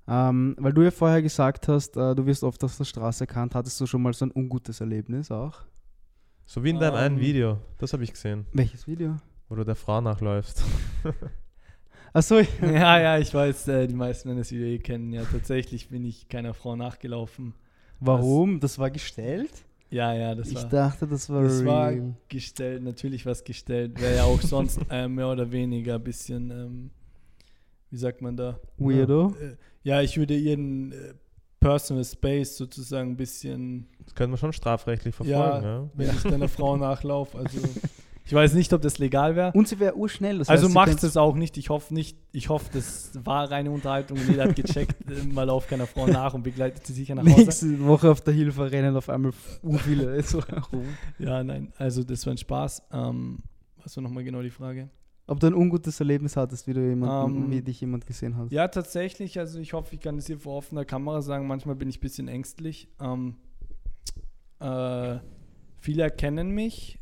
Ähm, weil du ja vorher gesagt hast, äh, du wirst oft auf der Straße erkannt. Hattest du schon mal so ein ungutes Erlebnis auch? So wie in deinem einen Ähm. Video. Das habe ich gesehen, Welches Video? wo du der Frau nachläufst. Achso, ja, ja, ich weiß, äh, die meisten werden das Video eh kennen. Ja, tatsächlich bin ich keiner Frau nachgelaufen. warum? Das war gestellt? Ja, ja, das ich war. dachte, das war Das war real. gestellt, natürlich was gestellt. Wäre ja auch sonst äh, mehr oder weniger ein bisschen, ähm, wie sagt man da? Weirdo. Äh, ja, ich würde ihren äh, Personal Space sozusagen ein bisschen, Das könnte man schon strafrechtlich verfolgen. Ja. wenn ich deiner Frau nachlaufe. Also ich weiß nicht, ob das legal wäre. Und sie wäre urschnell. Das Also heißt, macht es auch nicht. Ich hoffe nicht. Ich hoffe, das war reine Unterhaltung und jeder hat gecheckt, äh, mal lauft keiner Frau nach und begleitet sie sicher nach Hause. Nächste Woche auf der Hilfe rennen auf einmal viele so. Ja, nein, also das war ein Spaß. Ähm, was war nochmal genau die Frage? Ob du ein ungutes Erlebnis hattest, wie, du jemanden, Ähm, wie dich jemand gesehen hat. Ja, tatsächlich. Also ich hoffe, ich kann es hier vor offener Kamera sagen. Manchmal bin ich ein bisschen ängstlich. Ähm, äh, viele erkennen mich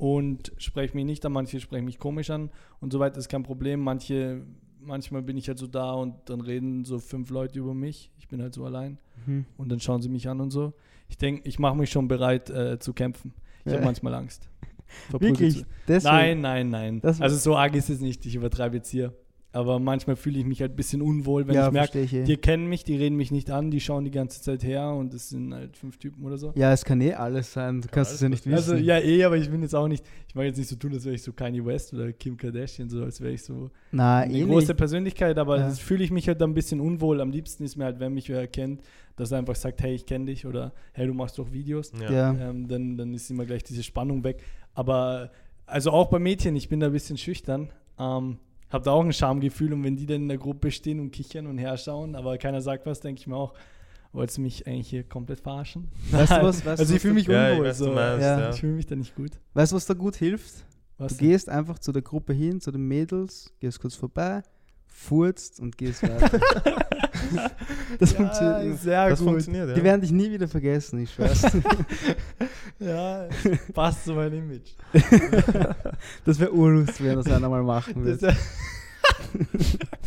und sprechen mich nicht an. Manche sprechen mich komisch an und so weiter ist kein Problem. Manche, manchmal bin ich halt so da und dann reden so fünf Leute über mich. Ich bin halt so allein Mhm. und dann schauen sie mich an und so. Ich denke, ich mache mich schon bereit äh, zu kämpfen. Ich Ja. habe manchmal Angst. Wirklich? Nein, nein, nein. Das- also so arg ist es nicht. Ich übertreibe jetzt hier. Aber manchmal fühle ich mich halt ein bisschen unwohl, wenn ja, ich merke, ich eh. die kennen mich, die reden mich nicht an, die schauen die ganze Zeit her und es sind halt fünf Typen oder so. Ja, es kann eh alles sein. Du kannst alles es ja nicht wissen. Also ja, eh, aber ich bin jetzt auch nicht, ich mag jetzt nicht so tun, als wäre ich so Kanye West oder Kim Kardashian, so als wäre ich so Na, eine eh große nicht. Persönlichkeit, aber Ja. das fühle ich mich halt dann ein bisschen unwohl. Am liebsten ist mir halt, wenn mich wer erkennt, dass er einfach sagt, hey, ich kenne dich oder hey, du machst doch Videos. Ja. Ja. Ähm, dann, dann ist immer gleich diese Spannung weg. Aber also auch bei Mädchen, ich bin da ein bisschen schüchtern. Ähm, hab da auch ein Schamgefühl und wenn die dann in der Gruppe stehen und kichern und herschauen, aber keiner sagt was, denke ich mir auch, wolltest du mich eigentlich hier komplett verarschen? Weißt du was- weißt also ich fühle mich Ja, ich unwohl. weiß, du so. meinst, Ja. ja. Ich fühle mich da nicht gut. Weißt du, was da gut hilft? Was Du gehst einfach zu der Gruppe hin, zu den Mädels, gehst kurz vorbei, furzt und gehst weiter. das funktioniert ja, immer. sehr Das gut. funktioniert, ja. Die werden dich nie wieder vergessen, ich schwör's. Ja, passt zu meinem Image. das wäre urlustig, wenn das einer mal machen würde.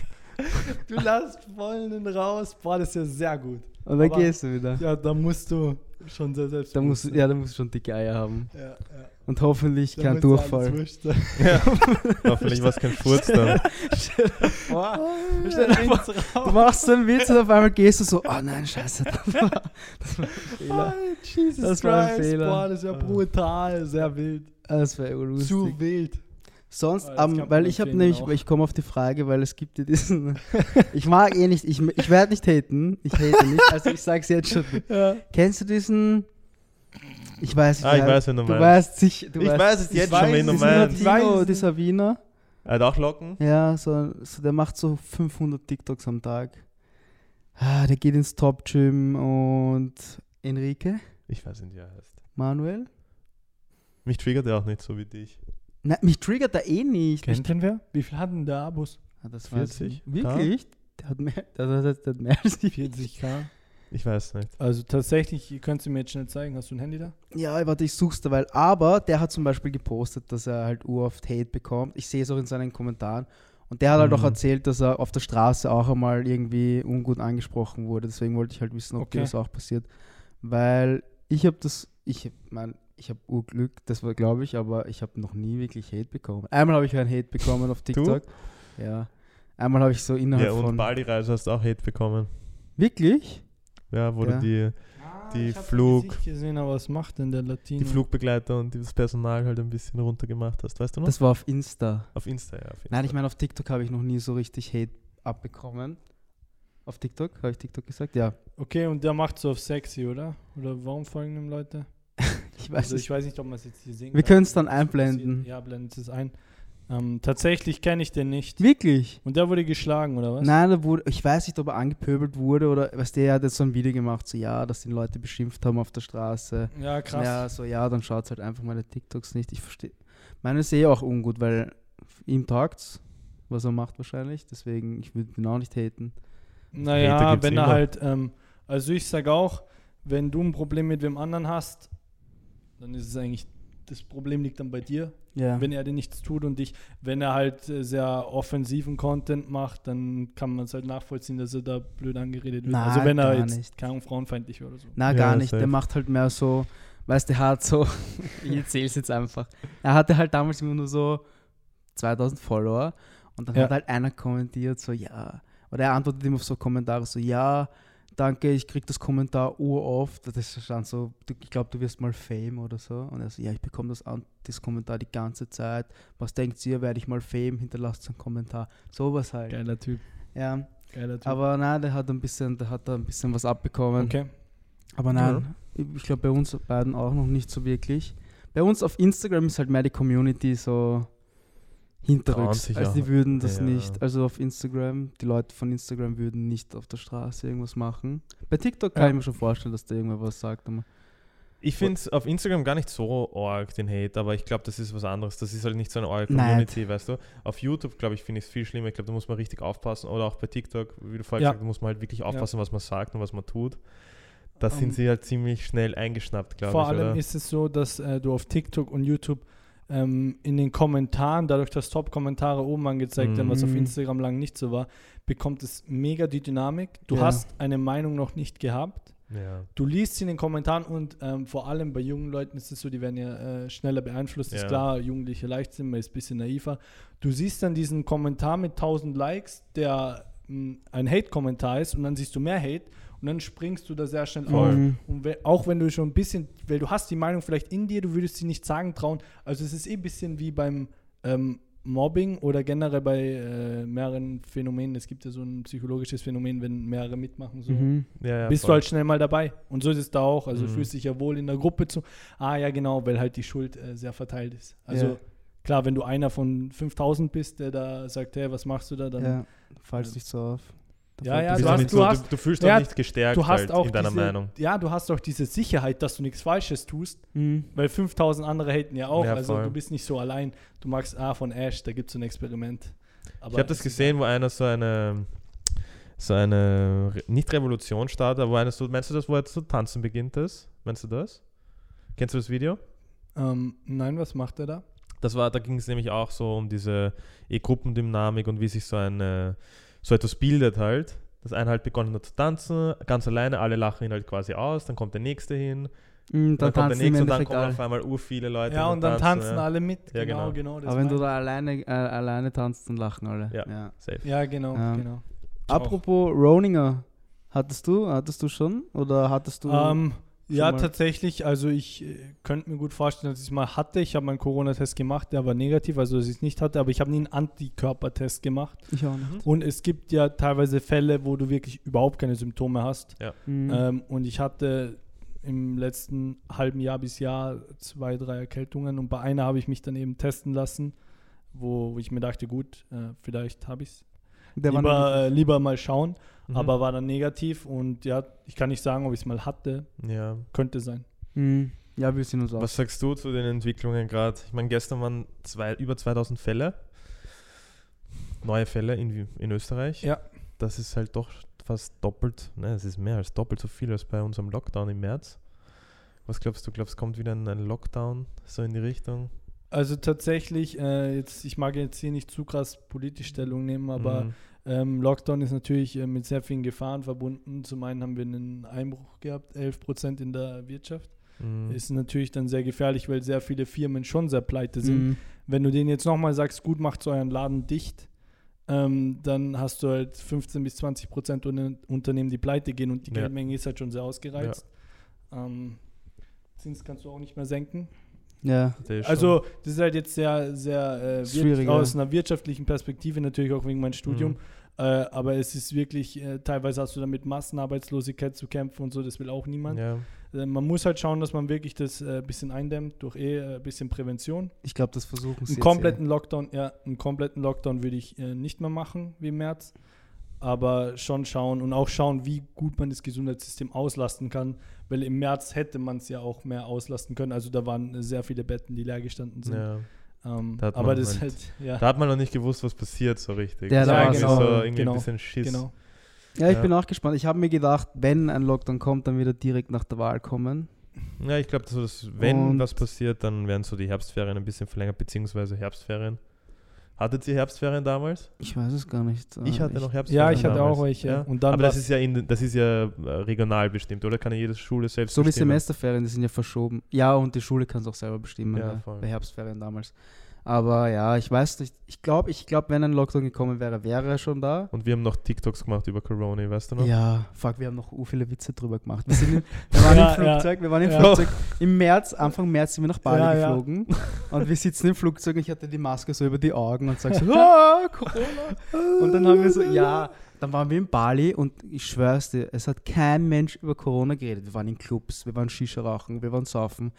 du lässt voll den raus. Boah, das ist ja sehr gut. Und dann aber- gehst du wieder. Ja, da musst du schon sehr selbst. Da musst, du- ja, da musst du schon dicke Eier haben. ja, ja. Und hoffentlich Da kein Durchfall. Ja. Hoffentlich war es kein Furz dann. Boah, Oh, Du machst so einen Witz und auf einmal gehst du so, oh nein, scheiße. Das war, das war ein Fehler. Oh, Jesus Das war ein Christ, Fehler. Boah, das ist ja brutal, sehr wild. Das wäre urlustig. Zu wild. Sonst, Oh, kann weil ich habe nämlich, auch. ich komme auf die Frage, weil es gibt ja diesen, ich mag eh nicht, ich, ich werde nicht haten, ich hate nicht, also ich sag's jetzt schon. Ja. Kennst du diesen, ich weiß nicht, Ah, ich wer- weiß, wen du du meinst. weißt sicher, du Ich weißt, weiß es ich jetzt weiß schon, wen du es, meinst. Ich Latino, weiß. dieser Wiener, Er hat auch Locken? ja, so, so, der macht so 500 TikToks am Tag. Ah, der geht ins Top Gym und Enrique, Ich weiß nicht, wie er heißt. Manuel. Mich triggert er auch nicht so wie dich. Na, mich triggert er eh nicht. Kennt den wer? Wie viel hatten der Abos? Ah, das weiß ich 40? nicht. Wirklich? Der hat mehr, der, der, der, hat mehr als die 40k. Ich weiß nicht. Also tatsächlich, ihr könnt es mir jetzt schnell zeigen. Hast du ein Handy da? Ja, warte, ich such's derweil. Aber der hat zum Beispiel gepostet, dass er halt uroft Hate bekommt. Ich sehe es auch in seinen Kommentaren. Und der hat halt auch Mhm. erzählt, dass er auf der Straße auch einmal irgendwie ungut angesprochen wurde. Deswegen wollte ich halt wissen, ob dir Okay. das auch passiert. Weil ich habe das, ich mein, ich habe Urglück, das war glaube ich, aber ich habe noch nie wirklich Hate bekommen. Einmal habe ich einen Hate bekommen auf TikTok. Ja. Einmal habe ich so innerhalb Ja, und von. Bali-Reise hast du auch Hate bekommen. Wirklich? Ja, wo Ja. du die, die ich Flug, gesehen, aber was macht denn der Latino? die Flugbegleiter und das Personal halt ein bisschen runtergemacht hast. Weißt du noch? Das war auf Insta. auf Insta, ja. Auf Insta. Nein, ich meine, auf TikTok habe ich noch nie so richtig Hate abbekommen. Auf TikTok? Habe ich TikTok gesagt? Ja. Okay, und der macht so auf sexy, oder? Oder warum folgen ihm Leute? Ich weiß Also ich weiß nicht, ob man es jetzt hier sehen Wir kann. können es dann einblenden. Ja, blendet es ein. Ähm, tatsächlich kenne ich den nicht. Wirklich? Und der wurde geschlagen, oder was? Nein, da wurde, ich weiß nicht, ob er angepöbelt wurde oder, weißt du, er hat jetzt so ein Video gemacht, so ja, dass ihn Leute beschimpft haben auf der Straße. Ja, krass. Ja, so ja, dann schaut halt einfach meine TikToks nicht. Ich verstehe. Meine ist eh auch ungut, weil ihm taugt's, was er macht wahrscheinlich. Deswegen, ich würde ihn auch nicht haten. Hater Naja, gibt's wenn er immer. halt, ähm, also ich sage auch, wenn du ein Problem mit wem anderen hast, dann ist es eigentlich, das Problem liegt dann bei dir, Ja. wenn er dir nichts tut und dich, wenn er halt äh, sehr offensiven Content macht, dann kann man es halt nachvollziehen, dass er da blöd angeredet wird. Nein, also wenn er gar jetzt, nicht. keine frauenfeindlich oder so. Na, Ja, gar nicht. safe. Der macht halt mehr so, weißt du, der hat so, ich erzähl's jetzt einfach. Er hatte halt damals immer nur so 2000 Follower und dann Ja. hat halt einer kommentiert, so ja, oder er antwortet immer auf so Kommentare, so ja, danke, ich krieg das Kommentar uroft. Das stand so, ich glaube, du wirst mal Fame oder so. Und er so, ja, ich bekomme das, das Kommentar die ganze Zeit. Was denkt ihr, werde ich mal Fame? Hinterlasst einen Kommentar. Sowas halt. Geiler Typ. Ja, Geiler Typ. aber nein, der hat ein bisschen, der hat da ein bisschen was abbekommen. okay. Aber nein, ich glaube bei uns beiden auch noch nicht so wirklich. Bei uns auf Instagram ist halt mehr die Community so hinterrücks. Also die würden das Ja. nicht, also auf Instagram, die Leute von Instagram würden nicht auf der Straße irgendwas machen. Bei TikTok kann Ja. ich mir schon vorstellen, dass der irgendwer was sagt. Aber Ich finde es auf Instagram gar nicht so arg, den Hate, aber ich glaube, das ist was anderes. Das ist halt nicht so eine arg Nein. Community, weißt du. Auf YouTube, glaube ich, finde ich es viel schlimmer. Ich glaube, da muss man richtig aufpassen. Oder auch bei TikTok, wie du vorhin Ja. gesagt hast, muss man halt wirklich aufpassen, was man sagt und was man tut. Da Ähm, sind sie halt ziemlich schnell eingeschnappt, glaube ich. Vor allem oder? ist es so, dass äh, du auf TikTok und YouTube ähm, in den Kommentaren, dadurch, dass Top-Kommentare oben angezeigt werden, was auf Mhm. Instagram lang nicht so war, bekommt es mega die Dynamik. Du Ja. hast eine Meinung noch nicht gehabt. ja. Du liest sie in den Kommentaren und ähm, vor allem bei jungen Leuten ist es so, die werden ja äh, schneller beeinflusst. Ist Ja. klar, Jugendliche leicht sind, man ist ein bisschen naiver. Du siehst dann diesen Kommentar mit 1000 Likes, der mh, ein Hate-Kommentar ist und dann siehst du mehr Hate und dann springst du da sehr schnell auf. Mhm. Und we auch wenn du schon ein bisschen, weil du hast die Meinung vielleicht in dir, du würdest sie nicht sagen trauen. Also es ist eh ein bisschen wie beim ähm, Mobbing oder generell bei äh, mehreren Phänomenen. Es gibt ja so ein psychologisches Phänomen, wenn mehrere mitmachen, so Mhm. Ja, ja, bist du voll. halt schnell mal dabei. Und so ist es da auch. Also Mhm. fühlst dich ja wohl in der Gruppe zu. Ah ja, genau, weil halt die Schuld äh, sehr verteilt ist. Also Ja. klar, wenn du einer von 5000 bist, der da sagt, hey, was machst du da, dann Ja, fallst nicht so auf. Ja, ja, Du, hast- du so, hast- du, du fühlst ja, doch nicht gestärkt du hast halt auch in deiner diese, Meinung. Ja, du hast auch diese Sicherheit, dass du nichts Falsches tust. Mhm. Weil 5000 andere haten ja auch. Ja, also voll. du bist nicht so allein. Du magst ah, von Ash, da gibt es so ein Experiment. Aber ich habe das gesehen, wo einer so eine, so eine, nicht Revolution startet, aber wo einer so, meinst du das, wo er zu tanzen beginnt ist? Meinst du das? Kennst du das Video? Ähm, nein, was macht er da? Das war, da ging es nämlich auch so um diese eh Gruppendynamik und wie sich so eine, so etwas bildet halt. Dass einer halt begonnen hat zu tanzen, ganz alleine, alle lachen ihn halt quasi aus, dann kommt der nächste hin, Mhm, dann, dann kommt der tanzen nächste und dann kommen alle. auf einmal ur viele Leute. ja, und dann tanzen ja. alle mit. Ja, genau, genau. genau. das Aber wenn du da alleine, äh, alleine tanzt, dann lachen alle. Ja. Safe. ich. Ja, genau, Ja. genau. Apropos Roninger, hattest du, hattest du schon oder hattest du? Ähm, ja, mal- tatsächlich. Also ich äh, könnte mir gut vorstellen, dass ich es mal hatte. Ich habe meinen Corona-Test gemacht, der war negativ, also dass ich es nicht hatte. Aber ich habe nie einen Antikörpertest gemacht. ich auch nicht. Und es gibt ja teilweise Fälle, wo du wirklich überhaupt keine Symptome hast. Mhm. Ähm, und ich hatte im letzten halben Jahr bis Jahr zwei, drei Erkältungen und bei einer habe ich mich dann eben testen lassen, wo, wo ich mir dachte, gut, äh, vielleicht habe ich es. Lieber, äh, lieber mal schauen, Mhm. aber war dann negativ und ja, ich kann nicht sagen, ob ich es mal hatte, Ja. könnte sein. Mhm. Ja, wir sind uns auch. Was sagst du zu den Entwicklungen gerade? Ich meine, gestern waren zwei, über 2000 Fälle, neue Fälle in, in Österreich. Ja. Das ist halt doch fast doppelt, ne, es ist mehr als doppelt so viel als bei unserem Lockdown im März. Was glaubst du? Glaubst kommt wieder ein, ein Lockdown so in die Richtung? Also tatsächlich, äh, jetzt, ich mag jetzt hier nicht zu krass politisch Stellung nehmen, aber Mhm. Ähm, Lockdown ist natürlich äh, mit sehr vielen Gefahren verbunden. Zum einen haben wir einen Einbruch gehabt, 11 Prozent in der Wirtschaft. Mhm. Ist natürlich dann sehr gefährlich, weil sehr viele Firmen schon sehr pleite sind. Mhm. Wenn du denen jetzt nochmal sagst, gut, macht so euren Laden dicht, ähm, dann hast du halt 15 bis 20 Prozent Unternehmen, die pleite gehen und die Ja. Geldmenge ist halt schon sehr ausgereizt. Ähm, Zins kannst du auch nicht mehr senken. Ja. Das Also, das ist halt jetzt sehr, sehr äh, ja. aus einer wirtschaftlichen Perspektive, natürlich auch wegen meinem Studium. Mhm. Äh, aber es ist wirklich, äh, teilweise hast du damit Massenarbeitslosigkeit zu kämpfen und so, das will auch niemand. ja. Äh, man muss halt schauen, dass man wirklich das ein äh, bisschen eindämmt durch eh ein bisschen Prävention. Ich glaube, das versuchen sie Einen jetzt kompletten Lockdown, ja, einen kompletten Lockdown würde ich äh, nicht mehr machen wie im März. Aber schon schauen und auch schauen, wie gut man das Gesundheitssystem auslasten kann. Weil im März hätte man es ja auch mehr auslasten können. Also da waren sehr viele Betten, die leer gestanden sind. ja. Ähm, Da hat aber man das halt- halt, ja. Da hat man noch nicht gewusst, was passiert so richtig. Ja, da war genau, so irgendwie genau, ein bisschen Schiss. Genau. Ja, ich Ja. bin auch gespannt. Ich habe mir gedacht, wenn ein Lockdown kommt, dann wieder direkt nach der Wahl kommen. Ja, ich glaube, dass wenn Und- was passiert, dann werden so die Herbstferien ein bisschen verlängert, beziehungsweise Herbstferien. Hattet ihr Herbstferien damals? Ich weiß es gar nicht. Ich hatte noch Herbstferien. Ja, ich hatte damals. auch welche. Und dann Aber das ist ja in, das ist ja äh, regional bestimmt, oder? Kann ja jede Schule selbst So wie bestimmen? Semesterferien, die sind ja verschoben. Ja, und die Schule kann es auch selber bestimmen, Ja, ja, voll. bei Herbstferien damals. Aber ja, ich weiß nicht. Ich glaube, ich glaub, wenn ein Lockdown gekommen wäre, wäre er schon da. Und wir haben noch TikToks gemacht über Corona, weißt du noch? Ja, fuck, wir haben noch u viele Witze drüber gemacht. Wir, sind in, wir waren Ja, im Flugzeug, wir waren im ja. Flugzeug. Im März, Anfang März sind wir nach Bali Ja, ja. geflogen. Und wir sitzen im Flugzeug und ich hatte die Maske so über die Augen und sag so, ah, Corona. Und dann haben wir so, ja, dann waren wir in Bali und ich schwör's dir, es hat kein Mensch über Corona geredet. Wir waren in Clubs, wir waren Shisha rauchen, wir waren saufen.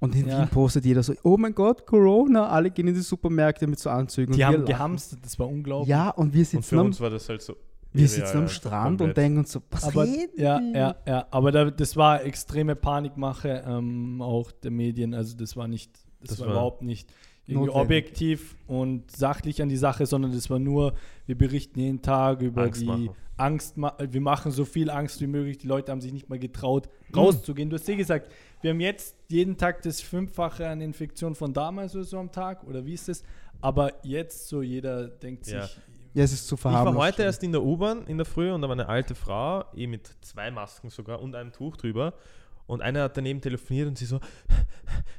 Und in Ja. Wien postet jeder so, oh mein Gott, Corona, alle gehen in die Supermärkte mit so Anzügen. die und haben lachen. gehamstert, das war unglaublich. Ja, und wir Und sitzen für am, uns war das halt so. wir sitzen am ja, Strand und komplett. denken uns so, was aber reden ja, ja, ja, aber da, das war extreme Panikmache ähm, auch der Medien. Also das war nicht, das, Das war, war überhaupt nicht irgendwie notwendig. objektiv und sachlich an die Sache, sondern das war nur, wir berichten jeden Tag über Angst die machen. Angst, wir machen so viel Angst wie möglich. Die Leute haben sich nicht mal getraut, Mhm. rauszugehen. Du hast eh gesagt, wir haben jetzt jeden Tag das Fünffache an Infektionen von damals oder so am Tag, oder wie ist es? Aber jetzt so jeder denkt Ja. sich, Ja, es ist zu Ich war heute erst in der U-Bahn in der Früh und da war eine alte Frau, eh mit zwei Masken sogar und einem Tuch drüber. Und einer hat daneben telefoniert und sie so,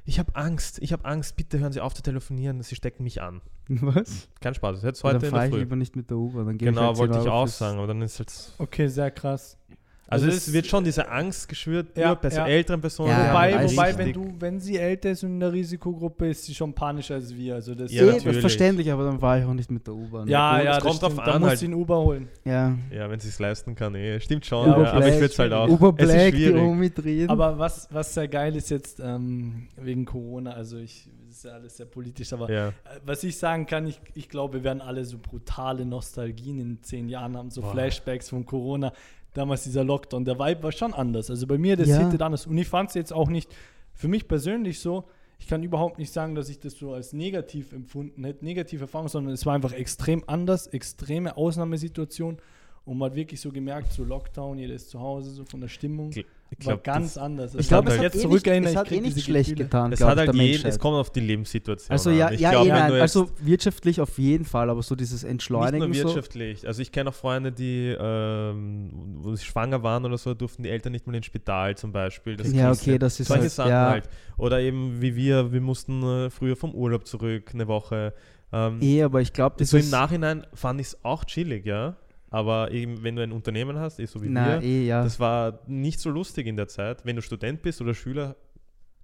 ich habe Angst, ich habe Angst, bitte hören Sie auf zu telefonieren, Sie stecken mich an. Was? Kein Spaß, das ist jetzt Dann heute in der ich Früh. lieber nicht mit der U-Bahn. Dann gebe Genau, halt 10 wollte ich auch sagen, aber dann ist jetzt... okay, sehr krass. Also, Also es wird schon diese Angst geschürt, Ja, nur bei ja. älteren Personen. Ja, wobei, wobei wenn du, wenn sie älter ist und in der Risikogruppe ist, sie schon panischer als wir. Also das Ja, Ja, natürlich. verständlich, aber dann war ich auch nicht mit der U-Bahn. ja, ja, das kommt stimmt. drauf Da an, musst halt. du den Uber holen. Ja. Ja, wenn sie es leisten kann, eh. Stimmt schon, aber ich Black, würde es halt auch. Uber es ist Black, die schwierig. Omi drehen. Aber was, was sehr geil ist jetzt ähm, wegen Corona, also ich, das ist ja alles sehr politisch, aber Ja. äh, was ich sagen kann, ich, ich glaube, wir werden alle so brutale Nostalgien in zehn Jahren haben, so Boah. Flashbacks von Corona. Damals dieser Lockdown, der Vibe war schon anders. Also bei mir, das Ja. hittet anders. Und ich fand es jetzt auch nicht, für mich persönlich so, ich kann überhaupt nicht sagen, dass ich das so als negativ empfunden hätte, negative Erfahrung, sondern es war einfach extrem anders, extreme Ausnahmesituation. Und man hat wirklich so gemerkt, so Lockdown, jeder ist zu Hause, so von der Stimmung. Ich war glaube, ganz anders. ich es glaube, es hat jetzt eh nicht, es ich hat eh nicht schlecht Gefühle. getan, es glaub hat ich, halt der jeden, es kommt auf die Lebenssituation Also ja, an. Ich ja, glaub, eh, nein, also wirtschaftlich auf jeden Fall, aber so dieses Nicht Entschleunigen nur so. wirtschaftlich. Also ich kenne auch Freunde, die, ähm, wo sie schwanger waren oder so, durften die Eltern nicht mal ins Spital zum Beispiel. Das Ja, okay, das ist Solche halt, Sachen ja, halt. Oder eben wie wir, wir mussten äh, früher vom Urlaub zurück, eine Woche. Ähm, eh, aber ich glaube, das so im ist, Nachhinein fand ich es auch chillig, ja. Aber eben, wenn du ein Unternehmen hast, eh so wie na, wir, eh, ja. das war nicht so lustig in der Zeit. Wenn du Student bist oder Schüler,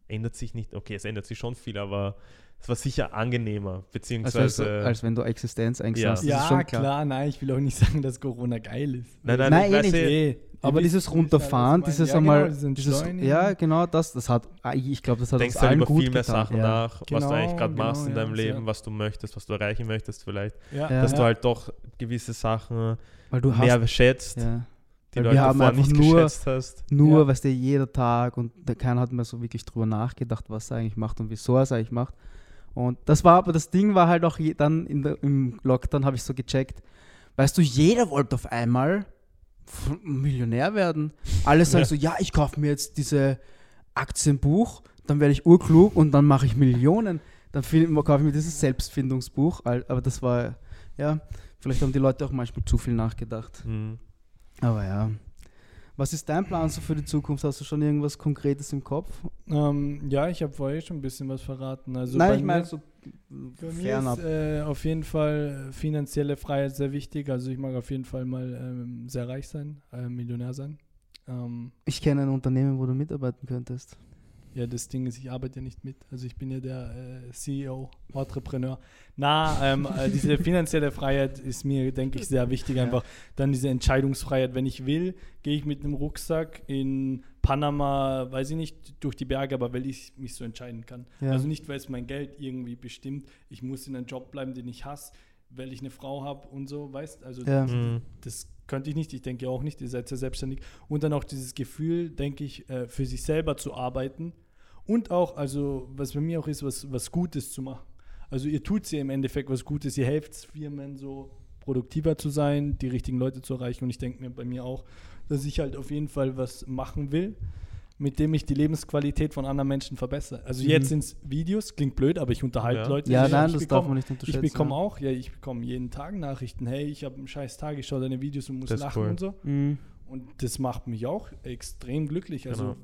ändert sich nicht, okay, es ändert sich schon viel, aber es war sicher angenehmer, als, beziehungsweise... wenn du, als wenn du Existenzängst Ja. hast, das ja, ist schon klar. klar. nein, ich will auch nicht sagen, dass Corona geil ist. nein, nein, Nein, ich eh nicht. Aber dieses wisst- wisst Runterfahren, ich dieses einmal, ja, genau, dieses dieses, Entschleunigen. ja, genau das, das hat, ah, ich glaube, das hat denkst uns halt allen über gut viel mehr getan. Sachen ja. nach, was du Genau, eigentlich gerade genau, machst in ja, deinem Leben, was du möchtest, was du erreichen möchtest vielleicht. Ja, Ja. Dass ja. du halt doch gewisse Sachen Weil du hast, mehr schätzt, ja, die Weil du wir halt haben davor einfach nicht nur- geschätzt hast. nur, Ja. weißt du, jeder Tag und da keiner hat mehr so wirklich drüber nachgedacht, was er eigentlich macht und wieso er es eigentlich macht. Und das war aber, das Ding war halt auch je, dann in der, im Lockdown, habe ich so gecheckt, weißt du, jeder wollte auf einmal Millionär werden. Alle sagen Ja. so, ja, ich kaufe mir jetzt diese Aktienbuch, dann werde ich urklug und dann mache ich Millionen. Dann kaufe ich mir dieses Selbstfindungsbuch, aber das war, ja, vielleicht haben die Leute auch manchmal zu viel nachgedacht. Mhm. Aber ja. Was ist dein Plan so für die Zukunft? Hast du schon irgendwas Konkretes im Kopf? Ähm, ja, ich habe vorher schon ein bisschen was verraten. Also Nein, ich meine so Für mich fernab. ist äh, auf jeden Fall finanzielle Freiheit sehr wichtig. Also ich mag auf jeden Fall mal ähm, sehr reich sein, äh, Millionär sein. Ähm, Ich kenne ein Unternehmen, wo du mitarbeiten könntest. Ja, das Ding ist, ich arbeite ja nicht mit. Also ich bin ja der äh, CEO, Entrepreneur. Na, ähm, äh, diese finanzielle Freiheit ist mir, denke ich, sehr wichtig. Einfach dann diese Entscheidungsfreiheit. Wenn ich will, gehe ich mit einem Rucksack in Panama, weiß ich nicht, durch die Berge, aber weil ich mich so entscheiden kann. Ja. Also nicht, weil es mein Geld irgendwie bestimmt. Ich muss in einem Job bleiben, den ich hasse, weil ich eine Frau habe und so, weißt Also Ja. Mhm. das könnte ich nicht, ich denke auch nicht, ihr seid ja selbstständig. Und dann auch dieses Gefühl, denke ich, äh, für sich selber zu arbeiten und auch, also was bei mir auch ist, was, was Gutes zu machen. Also ihr tut ja im Endeffekt was Gutes, ihr helft Firmen so produktiver zu sein, die richtigen Leute zu erreichen und ich denke mir bei mir auch, dass ich halt auf jeden Fall was machen will, mit dem ich die Lebensqualität von anderen Menschen verbessere. Also Mhm. jetzt sind es Videos, klingt blöd, aber ich unterhalte Ja. Leute. Ja, Ich- nein, ich das bekomme- darf man nicht ich unterschätzen. bekomme ja. auch, ja, ich bekomme jeden Tag Nachrichten, hey, ich habe einen scheiß Tag, ich schaue deine Videos und muss Das lachen cool. und so. Mhm. Und das macht mich auch extrem glücklich. Also Genau.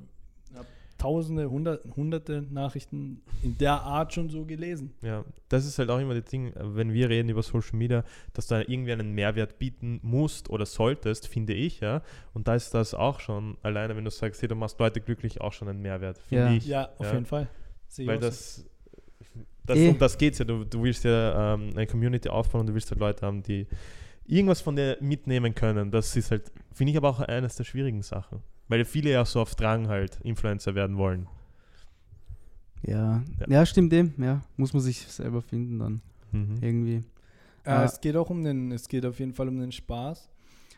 Tausende, hundert, hunderte Nachrichten in der Art schon so gelesen. Ja, das ist halt auch immer das Ding, wenn wir reden über Social Media, dass du irgendwie einen Mehrwert bieten musst oder solltest, finde ich, ja. Und da ist das auch schon, alleine wenn du sagst, hey, du machst Leute glücklich, auch schon ein Mehrwert, finde Ja. ich. Ja, auf Ja. jeden Fall. Sehe Weil das, das Eh. um das geht ja. Du, du willst ja ähm, eine Community aufbauen und du willst halt Leute haben, die irgendwas von dir mitnehmen können. Das ist halt, finde ich aber auch eines der schwierigen Sachen. Weil viele ja so auf Drang halt Influencer werden wollen. Ja. Ja. ja, stimmt dem. Ja, muss man sich selber finden dann. Mhm. Irgendwie. Äh, Ah. es geht auch um den, es geht auf jeden Fall um den Spaß.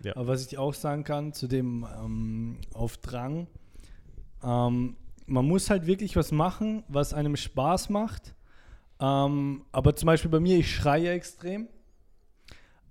Ja. Aber was ich auch sagen kann zu dem ähm, auf Drang, ähm, man muss halt wirklich was machen, was einem Spaß macht. Ähm, aber zum Beispiel bei mir, ich schreie extrem.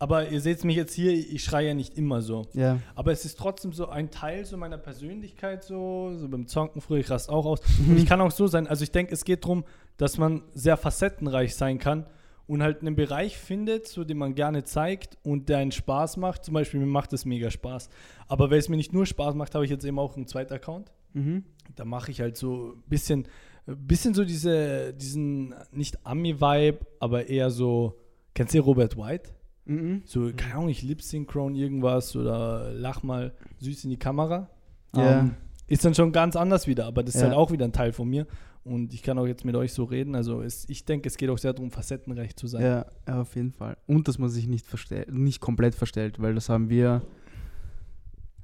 Aber ihr seht mich jetzt hier, ich schreie ja nicht immer so. Ja. Aber es ist trotzdem so ein Teil so meiner Persönlichkeit, so, so beim Zonken früher, ich raste auch aus. Und ich kann auch so sein. Also ich denke, es geht darum, dass man sehr facettenreich sein kann und halt einen Bereich findet, so den man gerne zeigt und der einen Spaß macht. Zum Beispiel, mir macht es mega Spaß. Aber weil es mir nicht nur Spaß macht, habe ich jetzt eben auch einen zweiten Account. Mhm. Da mache ich halt so ein bisschen, bisschen so diese, diesen, nicht Ami-Vibe, aber eher so, kennst du Robert White? Mhm. So, keine Ahnung, ich lip-synchron irgendwas oder lach mal süß in die Kamera. Ja. Ähm, ist dann schon ganz anders wieder, aber das ist Ja. halt auch wieder ein Teil von mir. Und ich kann auch jetzt mit euch so reden. Also es, ich denke, es geht auch sehr darum, facettenreich zu sein. Ja, ja, auf jeden Fall. Und dass man sich nicht verstellt, nicht komplett verstellt, weil das haben wir,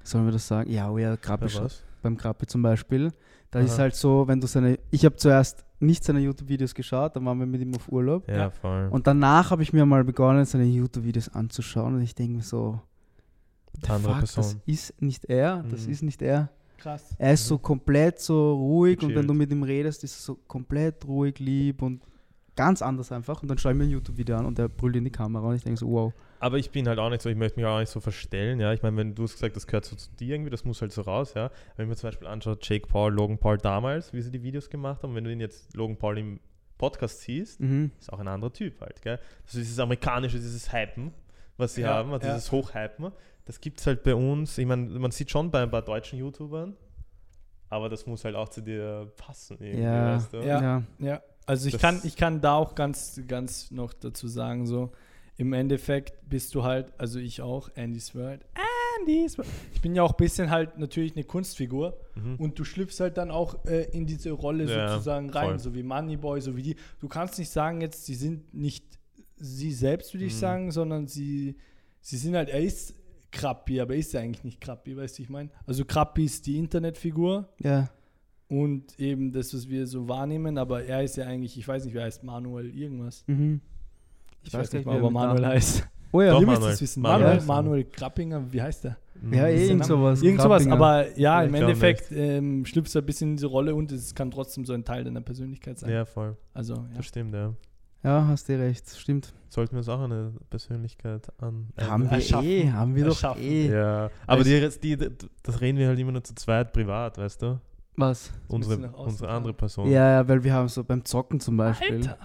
sollen wir das sagen? Ja, oh ja, Krabbe Bei schon. was? beim Krabbe zum Beispiel. Da Aha. ist halt so, wenn du seine, ich habe zuerst nicht seine YouTube-Videos geschaut, dann waren wir mit ihm auf Urlaub. Ja, voll. Und danach habe ich mir mal begonnen, seine YouTube-Videos anzuschauen und ich denke mir so, andere fuck, das Person. ist nicht er, das Mhm. ist nicht er. Krass. Er ist so Mhm. komplett so ruhig und wenn Gechillt. du mit ihm redest, ist er so komplett ruhig, lieb und ganz anders einfach. Und dann schaue ich mir ein YouTube-Video an und er brüllt in die Kamera und ich denke so, wow. Aber ich bin halt auch nicht so, ich möchte mich auch nicht so verstellen, ja. Ich meine, wenn du hast gesagt, das gehört so zu dir irgendwie, das muss halt so raus, ja. Wenn ich mir zum Beispiel anschaue, Jake Paul, Logan Paul damals, wie sie die Videos gemacht haben, wenn du ihn jetzt Logan Paul im Podcast siehst, Mhm. ist auch ein anderer Typ halt, gell. Also dieses amerikanische, dieses Hypen, was sie Ja, haben, also ja. dieses Hochhypen, das gibt es halt bei uns, ich meine, man sieht schon bei ein paar deutschen YouTubern, aber das muss halt auch zu dir passen irgendwie, Ja. weißt du? Ja. Ja. Ja, also ich Das- kann, ich kann da auch ganz, ganz noch dazu sagen, so im Endeffekt bist du halt, also ich auch, Andy's World. Andy's World. Ich bin ja auch ein bisschen halt natürlich eine Kunstfigur Mhm. und du schlüpfst halt dann auch äh, in diese Rolle Ja, sozusagen rein, voll. so wie Moneyboy, so wie die. Du kannst nicht sagen jetzt, sie sind nicht sie selbst, würde ich Mhm. sagen, sondern sie, sie sind halt, er ist Krappi, aber er ist ja eigentlich nicht Krappi, weißt du, ich meine? Also Krappi ist die Internetfigur Ja. Und eben das, was wir so wahrnehmen, aber er ist ja eigentlich, ich weiß nicht, wer heißt Manuel irgendwas. Mhm. Ich, weiß weiß nicht gar mal, nicht, ob er er Manuel heißt. Oh ja. Doch, Ihr müsst Manuel. es wissen. Manuel Manuel, heißt Manuel, er. Krappinger, wie heißt der? Ja, Ist der irgend sowas. Irgend sowas, aber ja, im Ich glaub Endeffekt ähm, schlüpft er ein bisschen in diese Rolle und es kann trotzdem so ein Teil deiner Persönlichkeit sein. Ja, voll. Also, ja. Das stimmt, ja. Ja, hast du recht, stimmt. Sollten wir uns auch eine Persönlichkeit an. Haben wir erschaffen. eh, haben wir doch Erschaffen. eh. Ja, aber die, die, die, das reden wir halt immer nur zu zweit privat, weißt du? Was? Unsere, unsere andere Person. Ja, ja, weil wir haben so beim Zocken zum Beispiel. Alter!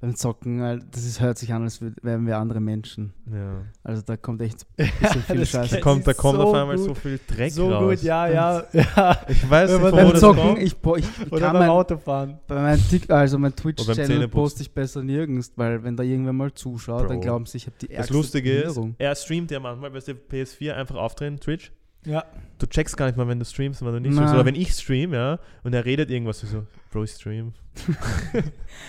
Beim Zocken, das ist, hört sich an, als wär- wären wir andere Menschen. ja. Also da kommt echt ein bisschen viel das Scheiße. Da kommt, da kommt so auf einmal gut. so viel Dreck So raus. gut, ja, ja. ja. Ich weiß Wenn nicht, beim wo Beim das Zocken, kommt. ich, ich, ich Oder kann beim mein, Autofahren. bei meinem also mein beim Twitch-Channel poste ich besser nirgends, weil wenn da irgendwer mal zuschaut, dann Bro. glauben sie, ich habe die Das ärgste Lustige ist, er streamt ja manchmal, weißt du, PS4 einfach aufdrehen, Twitch, Ja. du checkst gar nicht mal, wenn du streamst und wenn du nicht Na. streamst. Oder wenn ich stream, ja, und er redet irgendwas, du so, Bro, ich stream.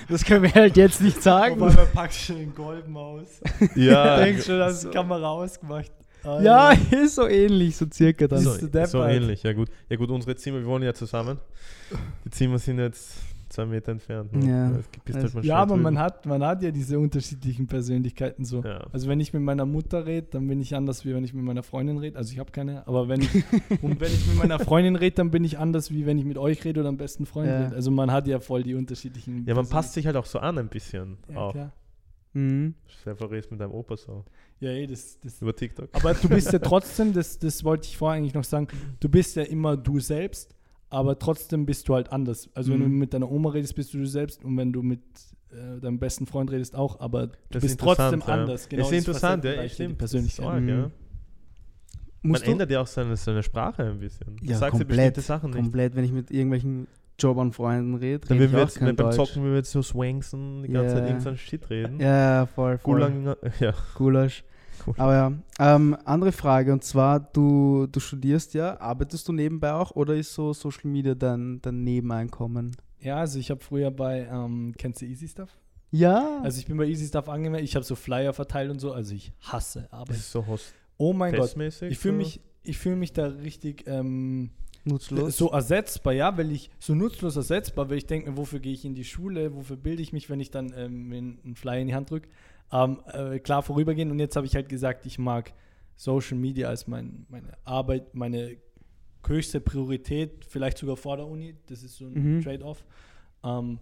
Das können wir halt jetzt nicht sagen. einmal packst du den Goldmaus. Ja, Denkst schon, hast so. die Kamera ausgemacht. Ja, ist so ähnlich, so circa dann. so, du so ähnlich, ja gut. Ja gut, unsere Zimmer, wir wohnen ja zusammen. Die Zimmer sind jetzt zwei Meter entfernt. ne? Ja. Bist halt mal Ja, aber man hat, man hat ja diese unterschiedlichen Persönlichkeiten so. Ja. Also wenn ich mit meiner Mutter rede, dann bin ich anders, wie wenn ich mit meiner Freundin rede. Also ich habe keine, aber wenn ich, und wenn ich mit meiner Freundin rede, dann bin ich anders, wie wenn ich mit euch rede oder am besten Freund Ja. rede. Also man hat ja voll die unterschiedlichen ja, man passt sich halt auch so an ein bisschen. Ja, auch. klar. Mhm. Selber redest mit deinem Opa so. Ja, eh, das, das. Über TikTok. Aber du bist ja trotzdem, das, das wollte ich vorher eigentlich noch sagen, du bist ja immer du selbst, aber trotzdem bist du halt anders. Also wenn du Mhm. mit deiner Oma redest, bist du du selbst und wenn du mit äh, deinem besten Freund redest auch, aber du Das ist bist trotzdem ja. anders. Genau ist das interessant, ja, die stimmt. Persönlichkeit. Arg, ja. Mhm. Man Musst du ändert ja auch seine, seine Sprache ein bisschen. Du Ja, sagst ja komplett, bestimmte Sachen nicht. komplett, wenn ich mit irgendwelchen Jobbern Freunden rede, Dann rede würden ich wir auch jetzt, kein beim Deutsch. Zocken, wenn wir jetzt so swanksen, die ganze Ja. Zeit irgendeinen Shit reden. Ja, voll, voll. Gulang, ja. Gulasch. Cool. Aber ja, ähm, andere Frage und zwar, du, du studierst ja, arbeitest du nebenbei auch oder ist so Social Media dein, dein Nebeneinkommen? Ja, also ich habe früher bei, ähm, kennst du Easy Stuff? Ja. Also ich bin bei Easy Stuff angemeldet, ich habe so Flyer verteilt und so, also ich hasse Das Arbeit. ist so host Oh mein Gott, ich fühle mich, ich fühle mich da richtig ähm, nutzlos. so ersetzbar, ja, weil ich so nutzlos ersetzbar, weil ich denke mir, wofür gehe ich in die Schule, wofür bilde ich mich, wenn ich dann ähm, einen Flyer in die Hand drücke. Ähm, äh, klar vorübergehen und jetzt habe ich halt gesagt, ich mag Social Media als mein, meine Arbeit, meine höchste Priorität, vielleicht sogar vor der Uni, das ist so ein Mhm. Trade-off, ähm,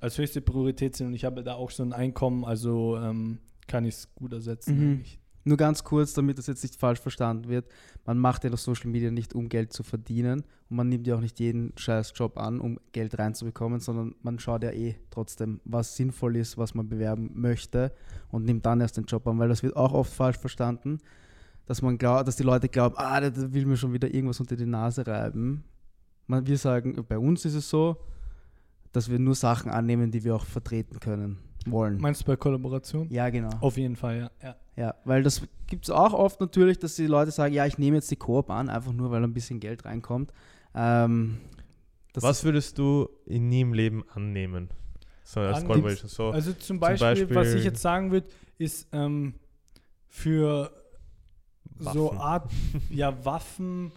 als höchste Priorität sind und ich habe da auch so ein Einkommen, also ähm, kann ich es gut ersetzen. Mhm. Nur ganz kurz, damit das jetzt nicht falsch verstanden wird. Man macht ja das Social Media nicht, um Geld zu verdienen. Und man nimmt ja auch nicht jeden scheiß Job an, um Geld reinzubekommen, sondern man schaut ja eh trotzdem, was sinnvoll ist, was man bewerben möchte und nimmt dann erst den Job an, weil das wird auch oft falsch verstanden, dass man glaubt, dass die Leute glauben, ah, der will mir schon wieder irgendwas unter die Nase reiben. Man, wir sagen, bei uns ist es so, dass wir nur Sachen annehmen, die wir auch vertreten können, wollen. Meinst du bei Kollaboration? ja, genau. Auf jeden Fall, ja. ja. Ja, weil das gibt es auch oft natürlich, dass die Leute sagen, ja, ich nehme jetzt die Koop an, einfach nur, weil ein bisschen Geld reinkommt. Ähm, das Was würdest du in nie im Leben annehmen? So als Collaboration. So, Also zum Beispiel, was Beispiel- ich jetzt sagen würde, ist ähm, für so Waffen. Art, ja, Waffen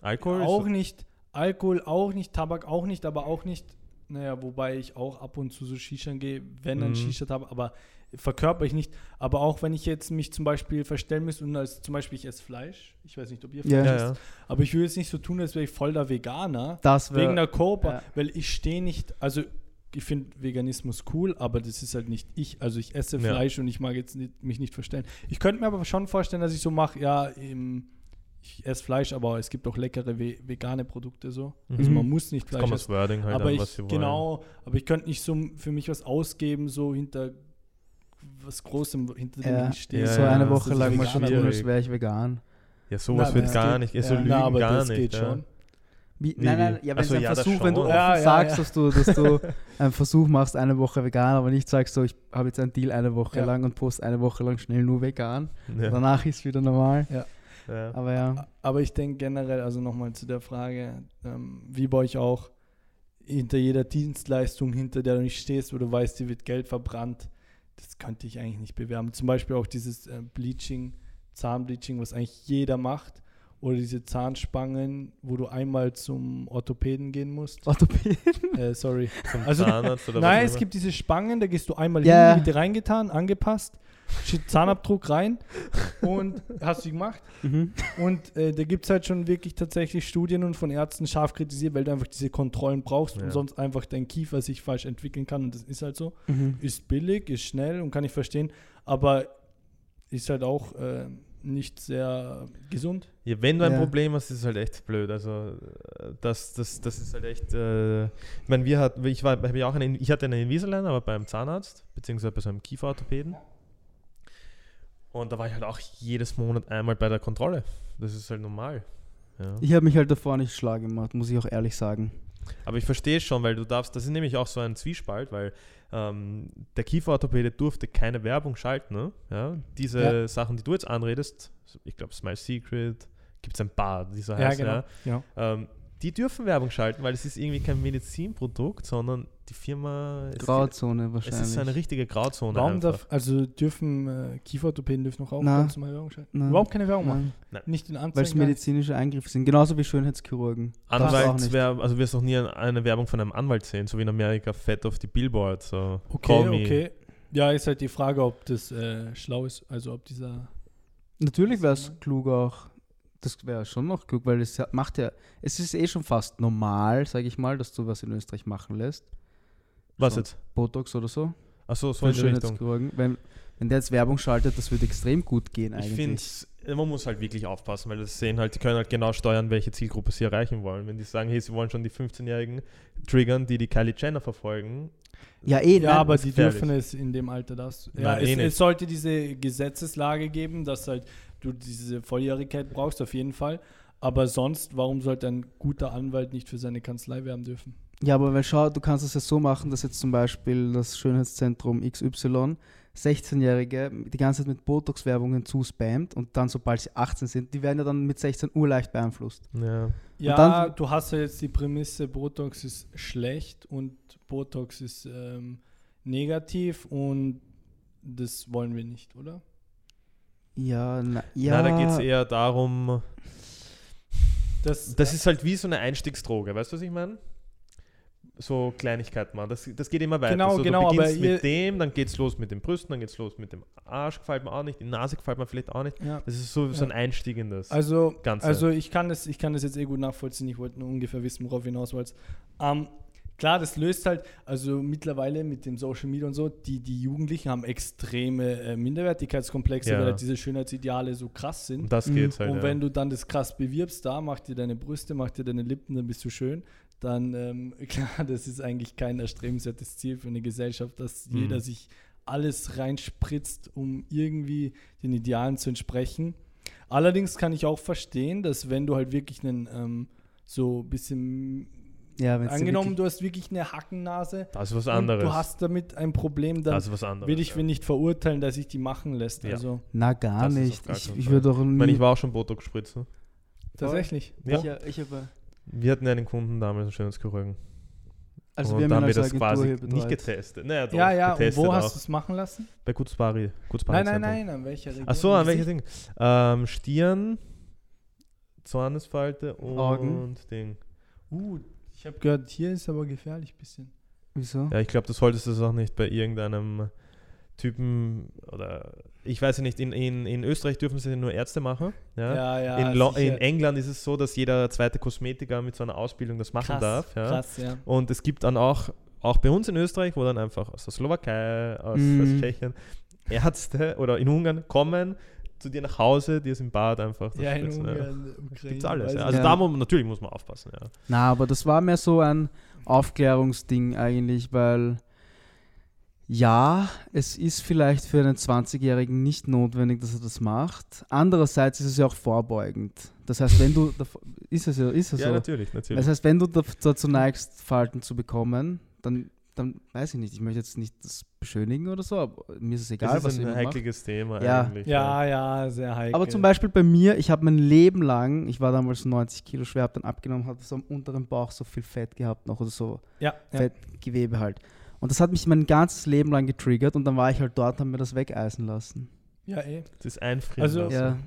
Alkohol? auch ist, nicht, Alkohol auch nicht, Tabak auch nicht, aber auch nicht, naja, wobei ich auch ab und zu so Shisha gehe, wenn ein Mhm. Shisha-Tabak, aber verkörper ich nicht. Aber auch wenn ich jetzt mich zum Beispiel verstellen müsste und als zum Beispiel ich esse Fleisch, ich weiß nicht, ob ihr Fleisch Ja. ja, esst, ja. aber ich würde jetzt nicht so tun, als wäre ich voll der Veganer. das Wegen wär, der Coop, ja. weil ich stehe nicht, also ich finde Veganismus cool, aber das ist halt nicht ich. Also ich esse Ja. Fleisch und ich mag jetzt nicht, mich nicht verstellen. Ich könnte mir aber schon vorstellen, dass ich so mache, ja, ähm, ich esse Fleisch, aber es gibt auch leckere ve vegane Produkte so. Also Mhm. man muss nicht Es Fleisch essen. das Wording halt aber an, ich, was sie wollen. genau, aber ich könnte nicht so für mich was ausgeben, so hinter was Großem, hinter dem ja, ich stehe. Ja, so ja, eine das Woche lang mal schon wäre ich vegan. Ja, sowas wird gar nicht. So ja. lügen Na, aber gar das nicht. geht ja. schon. Wie, nein, nein, ja, wenn so, es ein ja, Versuch, wenn du offen Ja, ja, sagst, ja. dass du, dass du einen Versuch machst, eine Woche vegan, aber nicht sagst, so, ich habe jetzt einen Deal eine Woche Ja. lang und post eine Woche lang schnell nur vegan. Ja. Danach ist wieder normal. Ja. Aber ja. Aber ich denke generell, also nochmal zu der Frage, ähm, wie bei euch auch, hinter jeder Dienstleistung, hinter der du nicht stehst, wo du weißt, dir wird Geld verbrannt, das könnte ich eigentlich nicht bewerben. Zum Beispiel auch dieses äh, Bleaching, Zahnbleaching, was eigentlich jeder macht. Oder diese Zahnspangen, wo du einmal zum Orthopäden gehen musst. Orthopäden. Äh, sorry. Zum Also- Zahnarzt oder Nein, was es gibt diese Spangen, da gehst du einmal Ja. hin, dir reingetan, angepasst, Zahnabdruck rein und hast du gemacht. Mhm. Und äh, da gibt es halt schon wirklich tatsächlich Studien und von Ärzten scharf kritisiert, weil du einfach diese Kontrollen brauchst Ja. und sonst einfach dein Kiefer sich falsch entwickeln kann. Und das ist halt so. Mhm. Ist billig, ist schnell und kann ich verstehen, aber ist halt auch äh, nicht sehr gesund. Ja, wenn du ein Ja. Problem hast, ist es halt echt blöd. Also äh, das, das, das ist halt echt. Äh, ich meine, wir hatten, ich war, ja auch eine, ich hatte eine Invisalign, aber beim Zahnarzt beziehungsweise bei so einem Kieferorthopäden. Und da war ich halt auch jedes Monat einmal bei der Kontrolle. Das ist halt normal. Ja. Ich habe mich halt davor nicht schlau gemacht, muss ich auch ehrlich sagen. Aber ich verstehe schon, weil du darfst, das ist nämlich auch so ein Zwiespalt, weil ähm, der Kieferorthopäde durfte keine Werbung schalten. Ne? Ja? Diese Ja. Sachen, die du jetzt anredest, ich glaube Smile Secret, gibt es ein paar, die so Ja, heißen. genau. Ja. Ja. Ähm, die dürfen Werbung schalten, weil es ist irgendwie kein Medizinprodukt, sondern die Firma. Es, Grauzone es wahrscheinlich. ist eine richtige Grauzone. Warum einfach. darf, also dürfen äh, Kieferorthopäden dürfen noch auch Na. ganz normal Werbung schalten? Nein. Überhaupt keine Werbung machen. Nein, Nicht in weil es Anzeigen. medizinische Eingriffe sind. Genauso wie Schönheitschirurgen. Nicht. Anwaltswerbung, also wirst du noch nie eine Werbung von einem Anwalt sehen, so wie in Amerika fett auf die Billboards. So. Okay, Call me. okay. Ja, ist halt die Frage, ob das äh, schlau ist. Also ob dieser. Natürlich wäre es klug auch. Das wäre schon noch klug, weil es macht ja, es ist eh schon fast normal, sage ich mal, dass du was in Österreich machen lässt. Was So. jetzt? Botox oder so. Achso, so in die Richtung. Wenn, wenn der jetzt Werbung schaltet, das würde extrem gut gehen Ich eigentlich. finde, man muss halt wirklich aufpassen, weil das sehen halt, die können halt genau steuern, welche Zielgruppe sie erreichen wollen. Wenn die sagen, hey, sie wollen schon die 15-Jährigen triggern, die die Kylie Jenner verfolgen, ja, eh, Ja, aber die gefährlich. dürfen es in dem Alter das. Ja, Nein, es, eh es sollte diese Gesetzeslage geben, dass halt du diese Volljährigkeit brauchst, auf jeden Fall. Aber sonst, warum sollte ein guter Anwalt nicht für seine Kanzlei werben dürfen? Ja, aber weil schau, du kannst es ja so machen, dass jetzt zum Beispiel das Schönheitszentrum XY 16-Jährige die ganze Zeit mit Botox-Werbungen zuspammt und dann, sobald sie 18 sind, die werden ja dann mit 16 Uhr leicht beeinflusst. ja. Ja, dann- du hast ja jetzt die Prämisse, Botox ist schlecht und Botox ist ähm, negativ und das wollen wir nicht, oder? Ja, na, ja. Nein, da geht es eher darum, Das, das ist halt wie so eine Einstiegsdroge, weißt du, was ich meine? So Kleinigkeiten machen. Das, das geht immer weiter. Genau, so, genau, Du aber beginnst mit dem, dann geht's los mit den Brüsten, dann geht's los mit dem Arsch, gefällt mir auch nicht, die Nase gefällt mir vielleicht auch nicht. ja. Das ist so, so ein Ja. Einstieg in das. Also, Ganze. also ich kann das, ich kann das jetzt eh gut nachvollziehen. Ich wollte nur ungefähr wissen, worauf hinaus wolltest. Ähm, klar, das löst halt, also mittlerweile mit dem Social Media und so, die, die Jugendlichen haben extreme äh, Minderwertigkeitskomplexe, Ja. weil halt diese Schönheitsideale so krass sind. das Mhm. geht's halt. Und wenn du dann das krass bewirbst, da mach dir deine Brüste, mach dir deine Lippen, dann bist du schön. Dann, ähm, klar, das ist eigentlich kein erstrebenswertes Ziel für eine Gesellschaft, dass Mhm. jeder sich alles reinspritzt, um irgendwie den Idealen zu entsprechen. Allerdings kann ich auch verstehen, dass wenn du halt wirklich einen ähm, so ein bisschen ja, angenommen, du hast wirklich eine Hackennase das ist was und anderes. du hast damit ein Problem, dann das ist was anderes. will ich ja. nicht verurteilen, dass sich die machen lässt. Ja. Also Na, gar Das nicht. gar Ich, ich würde auch Ich meine, ich war auch schon Botox spritzen. tatsächlich. Ja. Ich, äh, ich habe, Wir hatten einen Kunden damals, einen Schönheitschirurgen. also und wir haben wir das quasi nicht getestet. Naja, doch, Ja, ja, und wo hast du es machen lassen? Bei Gutsbari. Gutsbari Nein, nein, nein, an welcher Region? Ach so, an welches Gesicht? Ding? Ähm, Stirn, Zornesfalte und Augen. Ding. Uh, ich habe gehört, hier ist aber gefährlich ein bisschen. Wieso? Ja, ich glaube, du solltest das auch nicht bei irgendeinem Typen oder ich weiß ja nicht, in, in, in Österreich dürfen sie nur Ärzte machen. Ja? Ja, ja. in, Lo sicher. in England ist es so, dass jeder zweite Kosmetiker mit so einer Ausbildung das machen krass, darf. Ja? Krass, ja. Und es gibt dann auch, auch bei uns in Österreich, wo dann einfach aus der Slowakei, aus, Mhm. aus Tschechien Ärzte oder in Ungarn kommen zu dir nach Hause, dir ist im Bad einfach. das Ja, in ja. Ungarn, Ukraine. Gibt's alles. Ja. Also Ja. da muss man, natürlich muss man aufpassen. Ja. Na, aber das war mehr so ein Aufklärungsding eigentlich, weil ja, es ist vielleicht für einen 20-Jährigen nicht notwendig, dass er das macht. Andererseits ist es ja auch vorbeugend. Das heißt, wenn du, ist es ja, ist es Ja, so. natürlich, natürlich. Das heißt, wenn du dazu neigst, Falten zu bekommen, dann, dann weiß ich nicht, ich möchte jetzt nicht das beschönigen oder so, aber mir ist es egal, das was ist ein jemand macht. heikliges Thema Ja. eigentlich. Ja, ja, sehr heikel. Aber zum Beispiel bei mir, ich habe mein Leben lang, ich war damals 90 Kilo schwer, habe dann abgenommen, hatte so am unteren Bauch so viel Fett gehabt noch oder so Ja, ja. Fettgewebe halt. Und das hat mich mein ganzes Leben lang getriggert und dann war ich halt dort und habe mir das wegeisen lassen. ja, eh. Das ist einfrieren Also- lassen. Ja.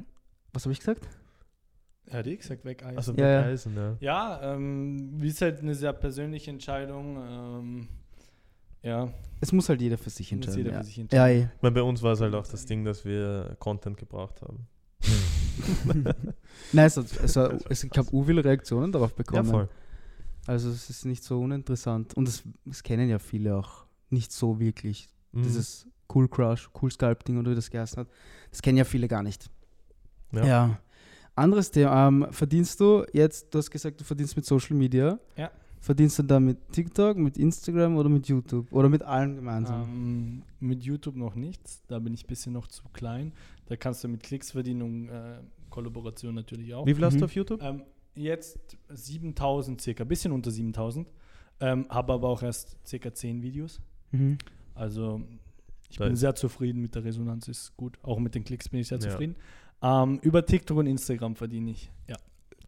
Was habe ich gesagt? Er hat eh gesagt, weg Eis. Also Ja, ja. Eisen, ja. ja, ähm, wie ist halt eine sehr persönliche Entscheidung. Ähm, ja, Es muss halt jeder für sich muss entscheiden. jeder ja. für sich ja, entscheiden. eh. Ich meine, bei uns war es halt auch das Ding, dass wir Content gebraucht haben. Nein, es, hat, es, war, es ich habe Reaktionen darauf Ja, bekommen. voll. Also es ist nicht so uninteressant. Und es, es kennen ja viele auch nicht so wirklich. Mhm. Dieses Cool Crush, Cool Sculpting oder wie das geheißen hat. Das kennen ja viele gar nicht. Ja. Ja. Anderes Thema. Ähm, verdienst du jetzt, du hast gesagt, du verdienst mit Social Media. Ja. Verdienst du da mit TikTok, mit Instagram oder mit YouTube? Oder mit allen gemeinsam? Ähm, mit YouTube noch nichts. Da bin ich ein bisschen noch zu klein. Da kannst du mit Klicks verdienen und äh, Kollaboration natürlich auch. Wie viel hast Mhm. du auf YouTube? Ähm, jetzt 7000 circa, bisschen unter 7000. Ähm, habe aber auch erst circa 10 Videos. Mhm. Also ich Da bin sehr zufrieden mit der Resonanz, ist gut. Auch mit den Klicks bin ich sehr Ja. zufrieden. Ähm, über TikTok und Instagram verdiene ich. Ja.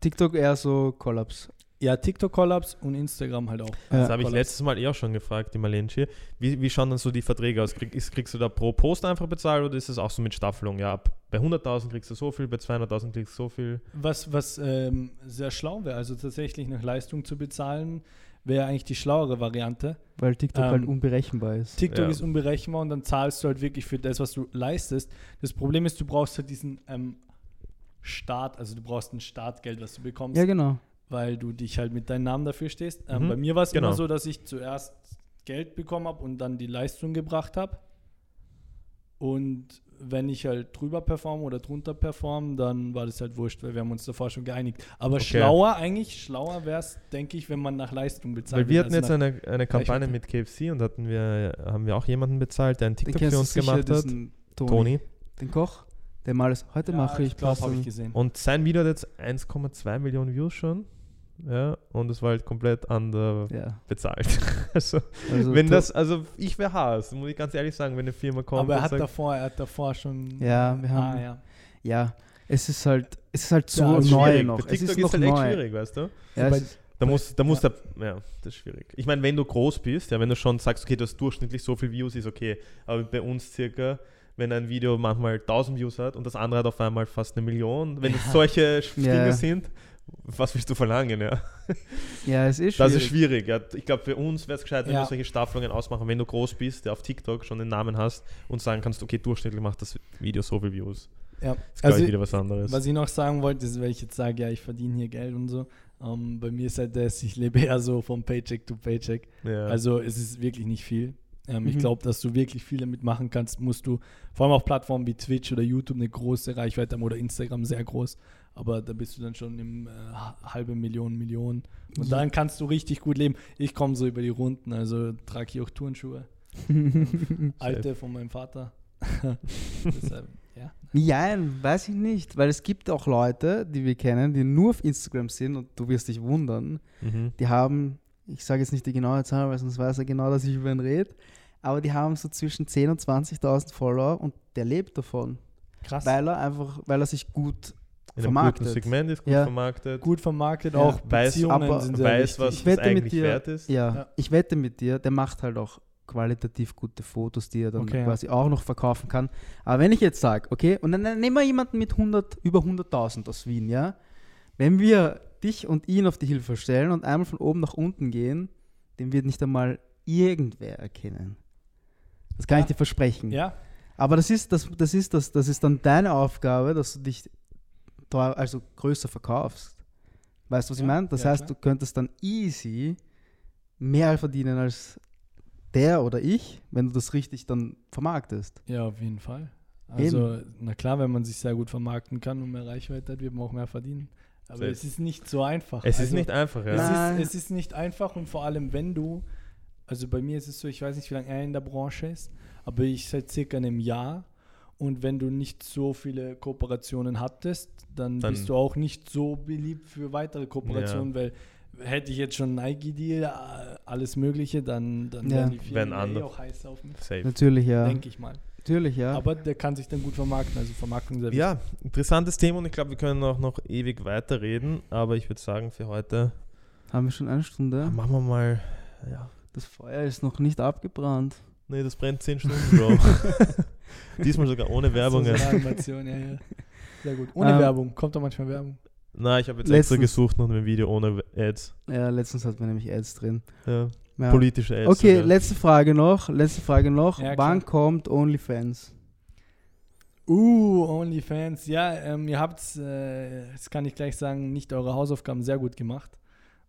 TikTok eher so Kollaps. Ja, TikTok-Kollaps und Instagram halt auch. Das Ja. habe ich letztes Mal eh auch schon gefragt, die Malenci. Wie, wie schauen dann so die Verträge aus? Krieg, ist, kriegst du da pro Post einfach bezahlt oder ist es auch so mit Staffelung? Ja, ab bei 100.000 kriegst du so viel, bei 200.000 kriegst du so viel. Was, was ähm, sehr schlau wäre, also tatsächlich nach Leistung zu bezahlen, wäre eigentlich die schlauere Variante. Weil TikTok Ähm, halt unberechenbar ist. TikTok Ja. ist unberechenbar und dann zahlst du halt wirklich für das, was du leistest. Das Problem ist, du brauchst halt diesen ähm, Start, also du brauchst ein Startgeld, was du bekommst, Ja, genau. Weil du dich halt mit deinem Namen dafür stehst. Ähm, Mhm, Bei mir war es genau. immer so, dass ich zuerst Geld bekommen habe und dann die Leistung gebracht habe. Und wenn ich halt drüber performe oder drunter performe, dann war das halt wurscht, weil wir haben uns davor schon geeinigt. Aber Okay. schlauer, eigentlich schlauer wäre es, denke ich, wenn man nach Leistung bezahlt. Weil wir hatten jetzt eine, eine Kampagne mit KFC und hatten wir, haben wir auch jemanden bezahlt, der einen TikTok für uns gemacht hat. Toni. Toni. Den Koch, der mal alles, heute Ja, mache ich, glaube, Pasta habe ich gesehen. Und sein Video hat jetzt 1,2 Millionen Views schon. Ja, und es war halt komplett under Ja, bezahlt. also, also wenn das, also ich wäre Haas, muss ich ganz ehrlich sagen, wenn eine Firma kommt Aber er hat sagt, davor, er hat davor schon. Ja, wir haben- Ah, ja. Ja, es ist halt, es ist halt so Ja, ist neu noch. Es TikTok ist ist, noch halt echt neu. schwierig, weißt du? Ja, Bei- es ist, Da muss, da muss Ja. der, ja, das ist schwierig. Ich meine, wenn du groß bist, ja, wenn du schon sagst, okay, du hast durchschnittlich so viel Views, ist okay. Aber bei uns circa, wenn ein Video manchmal 1000 Views hat und das andere hat auf einmal fast eine Million, wenn es solche Dinge Ja. sind, was willst du verlangen, ja? ja, es ist Das schwierig. ist schwierig. Ja. Ich glaube, für uns wäre es gescheit, wenn Ja. wir solche Staffelungen ausmachen, wenn du groß bist, der auf TikTok schon den Namen hast und sagen kannst, okay, durchschnittlich macht das Video so viel Views. ja. Das ist, Also, glaube ich, wieder was anderes. was ich noch sagen wollte, ist, weil ich jetzt sage, ja, ich verdiene hier Geld und so. Ähm, bei mir ist halt das, ich lebe eher so vom Paycheck to Paycheck. ja. Also es ist wirklich nicht viel. Ähm, Ich Mhm. glaube, dass du wirklich viel damit machen kannst, musst du, vor allem auf Plattformen wie Twitch oder YouTube, eine große Reichweite haben oder Instagram sehr groß. Aber da bist du dann schon im äh, halbe Million, Millionen. Und Ja. dann kannst du richtig gut leben. Ich komme so über die Runden, also trage ich auch Turnschuhe. Alte von meinem Vater. Deshalb, ja. Ja, weiß ich nicht, weil es gibt auch Leute, die wir kennen, die nur auf Instagram sind und du wirst dich wundern, mhm. die haben, ich sage jetzt nicht die genaue Zahl, weil sonst weiß er genau, dass ich über ihn rede, aber die haben so zwischen 10.000 und 20.000 Follower und der lebt davon, Krass. weil er einfach, weil er sich gut In einem vermarktet. guten Segment ist gut Ja. vermarktet. gut vermarktet, Ja. auch Weiß- Beziehungen aber sind sehr weiß, was wichtig. Ich wette es mit eigentlich dir- wert ist. Ja, Ja. ich wette mit dir, der macht halt auch qualitativ gute Fotos, die er dann Okay, ja. quasi auch noch verkaufen kann. Aber wenn ich jetzt sage, okay, und dann nehmen wir jemanden mit 100, über 100.000 aus Wien, ja, wenn wir dich und ihn auf die Hilfe stellen und einmal von oben nach unten gehen, den wird nicht einmal irgendwer erkennen. Das kann Ja. ich dir versprechen. Ja, Aber das ist, das, das, ist das, das ist dann deine Aufgabe, dass du dich also größer verkaufst. Weißt du, was ich meine? Das ja, heißt, klar. du könntest dann easy mehr verdienen als der oder ich, wenn du das richtig dann vermarktest. ja, auf jeden Fall. Also, na klar, wenn man sich sehr gut vermarkten kann und mehr Reichweite hat, wird man auch mehr verdienen. Aber Safe. es ist nicht so einfach. Es ist Also, nicht einfach, ja. Es ist, es ist nicht einfach und vor allem, wenn du, also bei mir ist es so, ich weiß nicht, wie lange er in der Branche ist, aber ich seit circa einem Jahr und wenn du nicht so viele Kooperationen hattest, dann, Dann- bist du auch nicht so beliebt für weitere Kooperationen, weil hätte ich jetzt schon Nike-Deal, äh, alles Mögliche, dann, dann Ja. wären die Firmen ja eh auch heiß auf mich, Safe. Natürlich, ja. denke ich mal. Natürlich, ja. Aber der kann sich dann gut vermarkten, also Vermarktung sehr Ja, interessantes Thema und ich glaube, wir können auch noch ewig weiterreden, aber ich würde sagen, für heute Haben wir schon eine Stunde? machen wir mal, ja, Das Feuer ist noch nicht abgebrannt. nee, das brennt 10 Stunden, Bro. Diesmal sogar ohne Werbung. Ja. so eine Animation, ja, ja. Sehr gut. Ohne Ähm, Werbung. Kommt doch manchmal Werbung. Na, ich habe jetzt extra Letztens- gesucht nach einem Video ohne Ads. Ja, letztens hatten wir nämlich Ads drin. Ja. Ja. Politische Ads. Okay, sogar. letzte Frage noch. Letzte Frage noch. Ja, Wann klar. kommt OnlyFans? Uh, OnlyFans. Ja, ähm, ihr habt, äh, das kann ich gleich sagen, nicht eure Hausaufgaben sehr gut gemacht,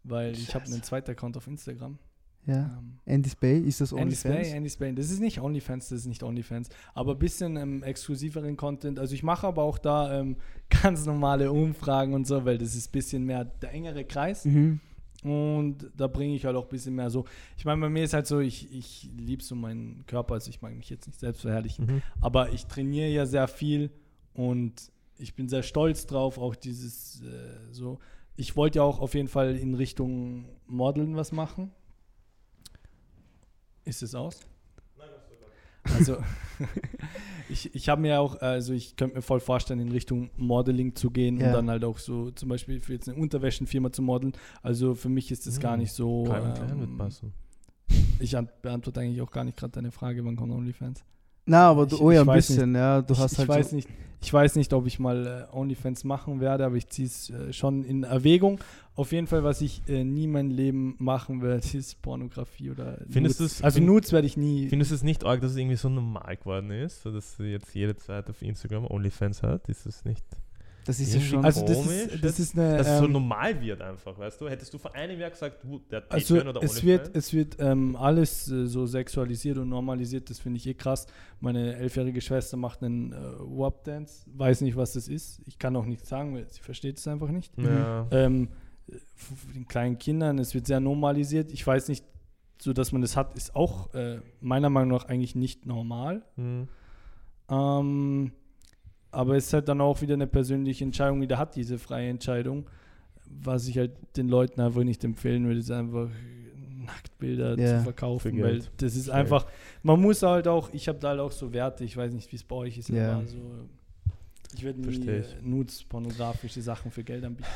weil ich habe Scheiße. einen zweiten Account auf Instagram. Ja. Ähm, Andy's Bay, ist das Andy's OnlyFans? Bay, Andy's Bay. Das ist nicht OnlyFans, das ist nicht OnlyFans, aber ein bisschen ähm, exklusiveren Content. Also ich mache aber auch da ähm, ganz normale Umfragen und so, weil das ist ein bisschen mehr der engere Kreis. Mhm. Und da bringe ich halt auch ein bisschen mehr so. Ich meine, bei mir ist halt so, ich, ich liebe so meinen Körper, also ich mag mich jetzt nicht selbst verherrlichen, Mhm. aber ich trainiere ja sehr viel und ich bin sehr stolz drauf, auch dieses äh, so. Ich wollte ja auch auf jeden Fall in Richtung Modeln was machen. Ist es aus? Also, ich, ich habe mir auch, also ich könnte mir voll vorstellen, in Richtung Modeling zu gehen Ja. und dann halt auch so zum Beispiel für jetzt eine Unterwäschenfirma zu modeln. Also für mich ist das gar Hm, nicht so. Klein ähm, wird passen. ich ant- beantworte eigentlich auch gar nicht gerade deine Frage, wann kommt OnlyFans? Na, aber du, Ich- oh ja, ein bisschen, ja. Du ich, hast ich halt weiß so, nicht, ich weiß nicht, ob ich mal äh, OnlyFans machen werde, aber ich ziehe es äh, schon in Erwägung. Auf jeden Fall, was ich äh, nie mein Leben machen werde, ist Pornografie oder Findest Nudes. du's- Also find- Nudes werde ich nie. Findest du es nicht arg, dass es irgendwie so normal geworden ist, so dass jetzt jede zweite auf Instagram Onlyfans hat? Ist es nicht? Das ist ja schon. also das komisch, ist, das dass- ist eine. Dass es so ähm, normal wird einfach, weißt du? Hättest du vor einem Jahr gesagt, der hat Also oder es wird, es wird ähm, alles äh, so sexualisiert und normalisiert, das finde ich eh krass. Meine elfjährige Schwester macht einen äh, Wap-Dance, weiß nicht, was das ist. Ich kann auch nichts sagen, weil sie versteht es einfach nicht. Ja. Ähm, den kleinen Kindern, es wird sehr normalisiert. Ich weiß nicht, so dass man das hat, ist auch äh, meiner Meinung nach eigentlich nicht normal. Hm. Ähm, aber es ist halt dann auch wieder eine persönliche Entscheidung. Jeder hat diese freie Entscheidung. Was ich halt den Leuten einfach nicht empfehlen würde, ist einfach Nacktbilder Ja, zu verkaufen. Weil Geld. das ist Schlecht. einfach, man muss halt auch, ich habe da halt auch so Werte, ich weiß nicht, wie es bei euch ist, Ja. aber so, ich werde nie äh, Nudes, pornografische Sachen für Geld anbieten.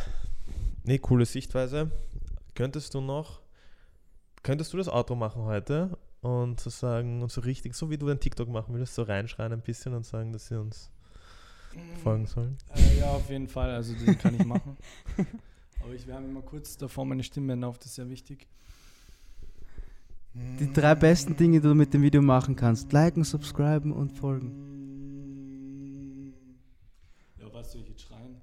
Nee, coole Sichtweise. Könntest du noch, könntest du das Outro machen heute und so sagen, und so richtig, so wie du den TikTok machen würdest, so reinschreien ein bisschen und sagen, dass sie uns folgen sollen? Äh, ja, auf jeden Fall, also den kann ich machen. aber ich wärme mal kurz davor meine Stimmbänder auf, das ist sehr wichtig. Die drei besten Dinge, die du mit dem Video machen kannst. Liken, subscriben und folgen. Ja, was soll ich jetzt schreien?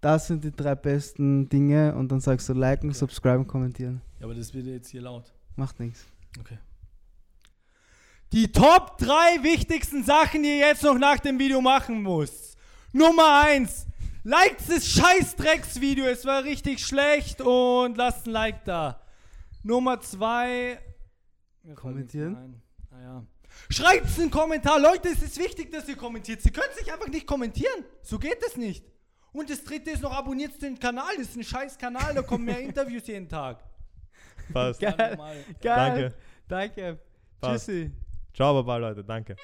Das sind die drei besten Dinge und dann sagst du liken, Okay. subscriben, kommentieren. Ja, aber das wird jetzt hier laut. Macht nichts. Okay. Die Top 3 wichtigsten Sachen, die ihr jetzt noch nach dem Video machen muss. Nummer 1. Liked das Scheißdrecksvideo, es war richtig schlecht und lasst ein Like da. Nummer 2. Kommentieren? Ah, ja. Schreibt einen Kommentar. Leute, es ist wichtig, dass ihr kommentiert. Sie können sich einfach nicht kommentieren. So geht es nicht. Und das dritte ist noch, abonniert den Kanal. Das ist ein scheiß Kanal, da kommen mehr Interviews jeden Tag. Passt. Geil. Mal. Danke. Danke. Passt. Tschüssi. Ciao, Baba, Leute. Danke.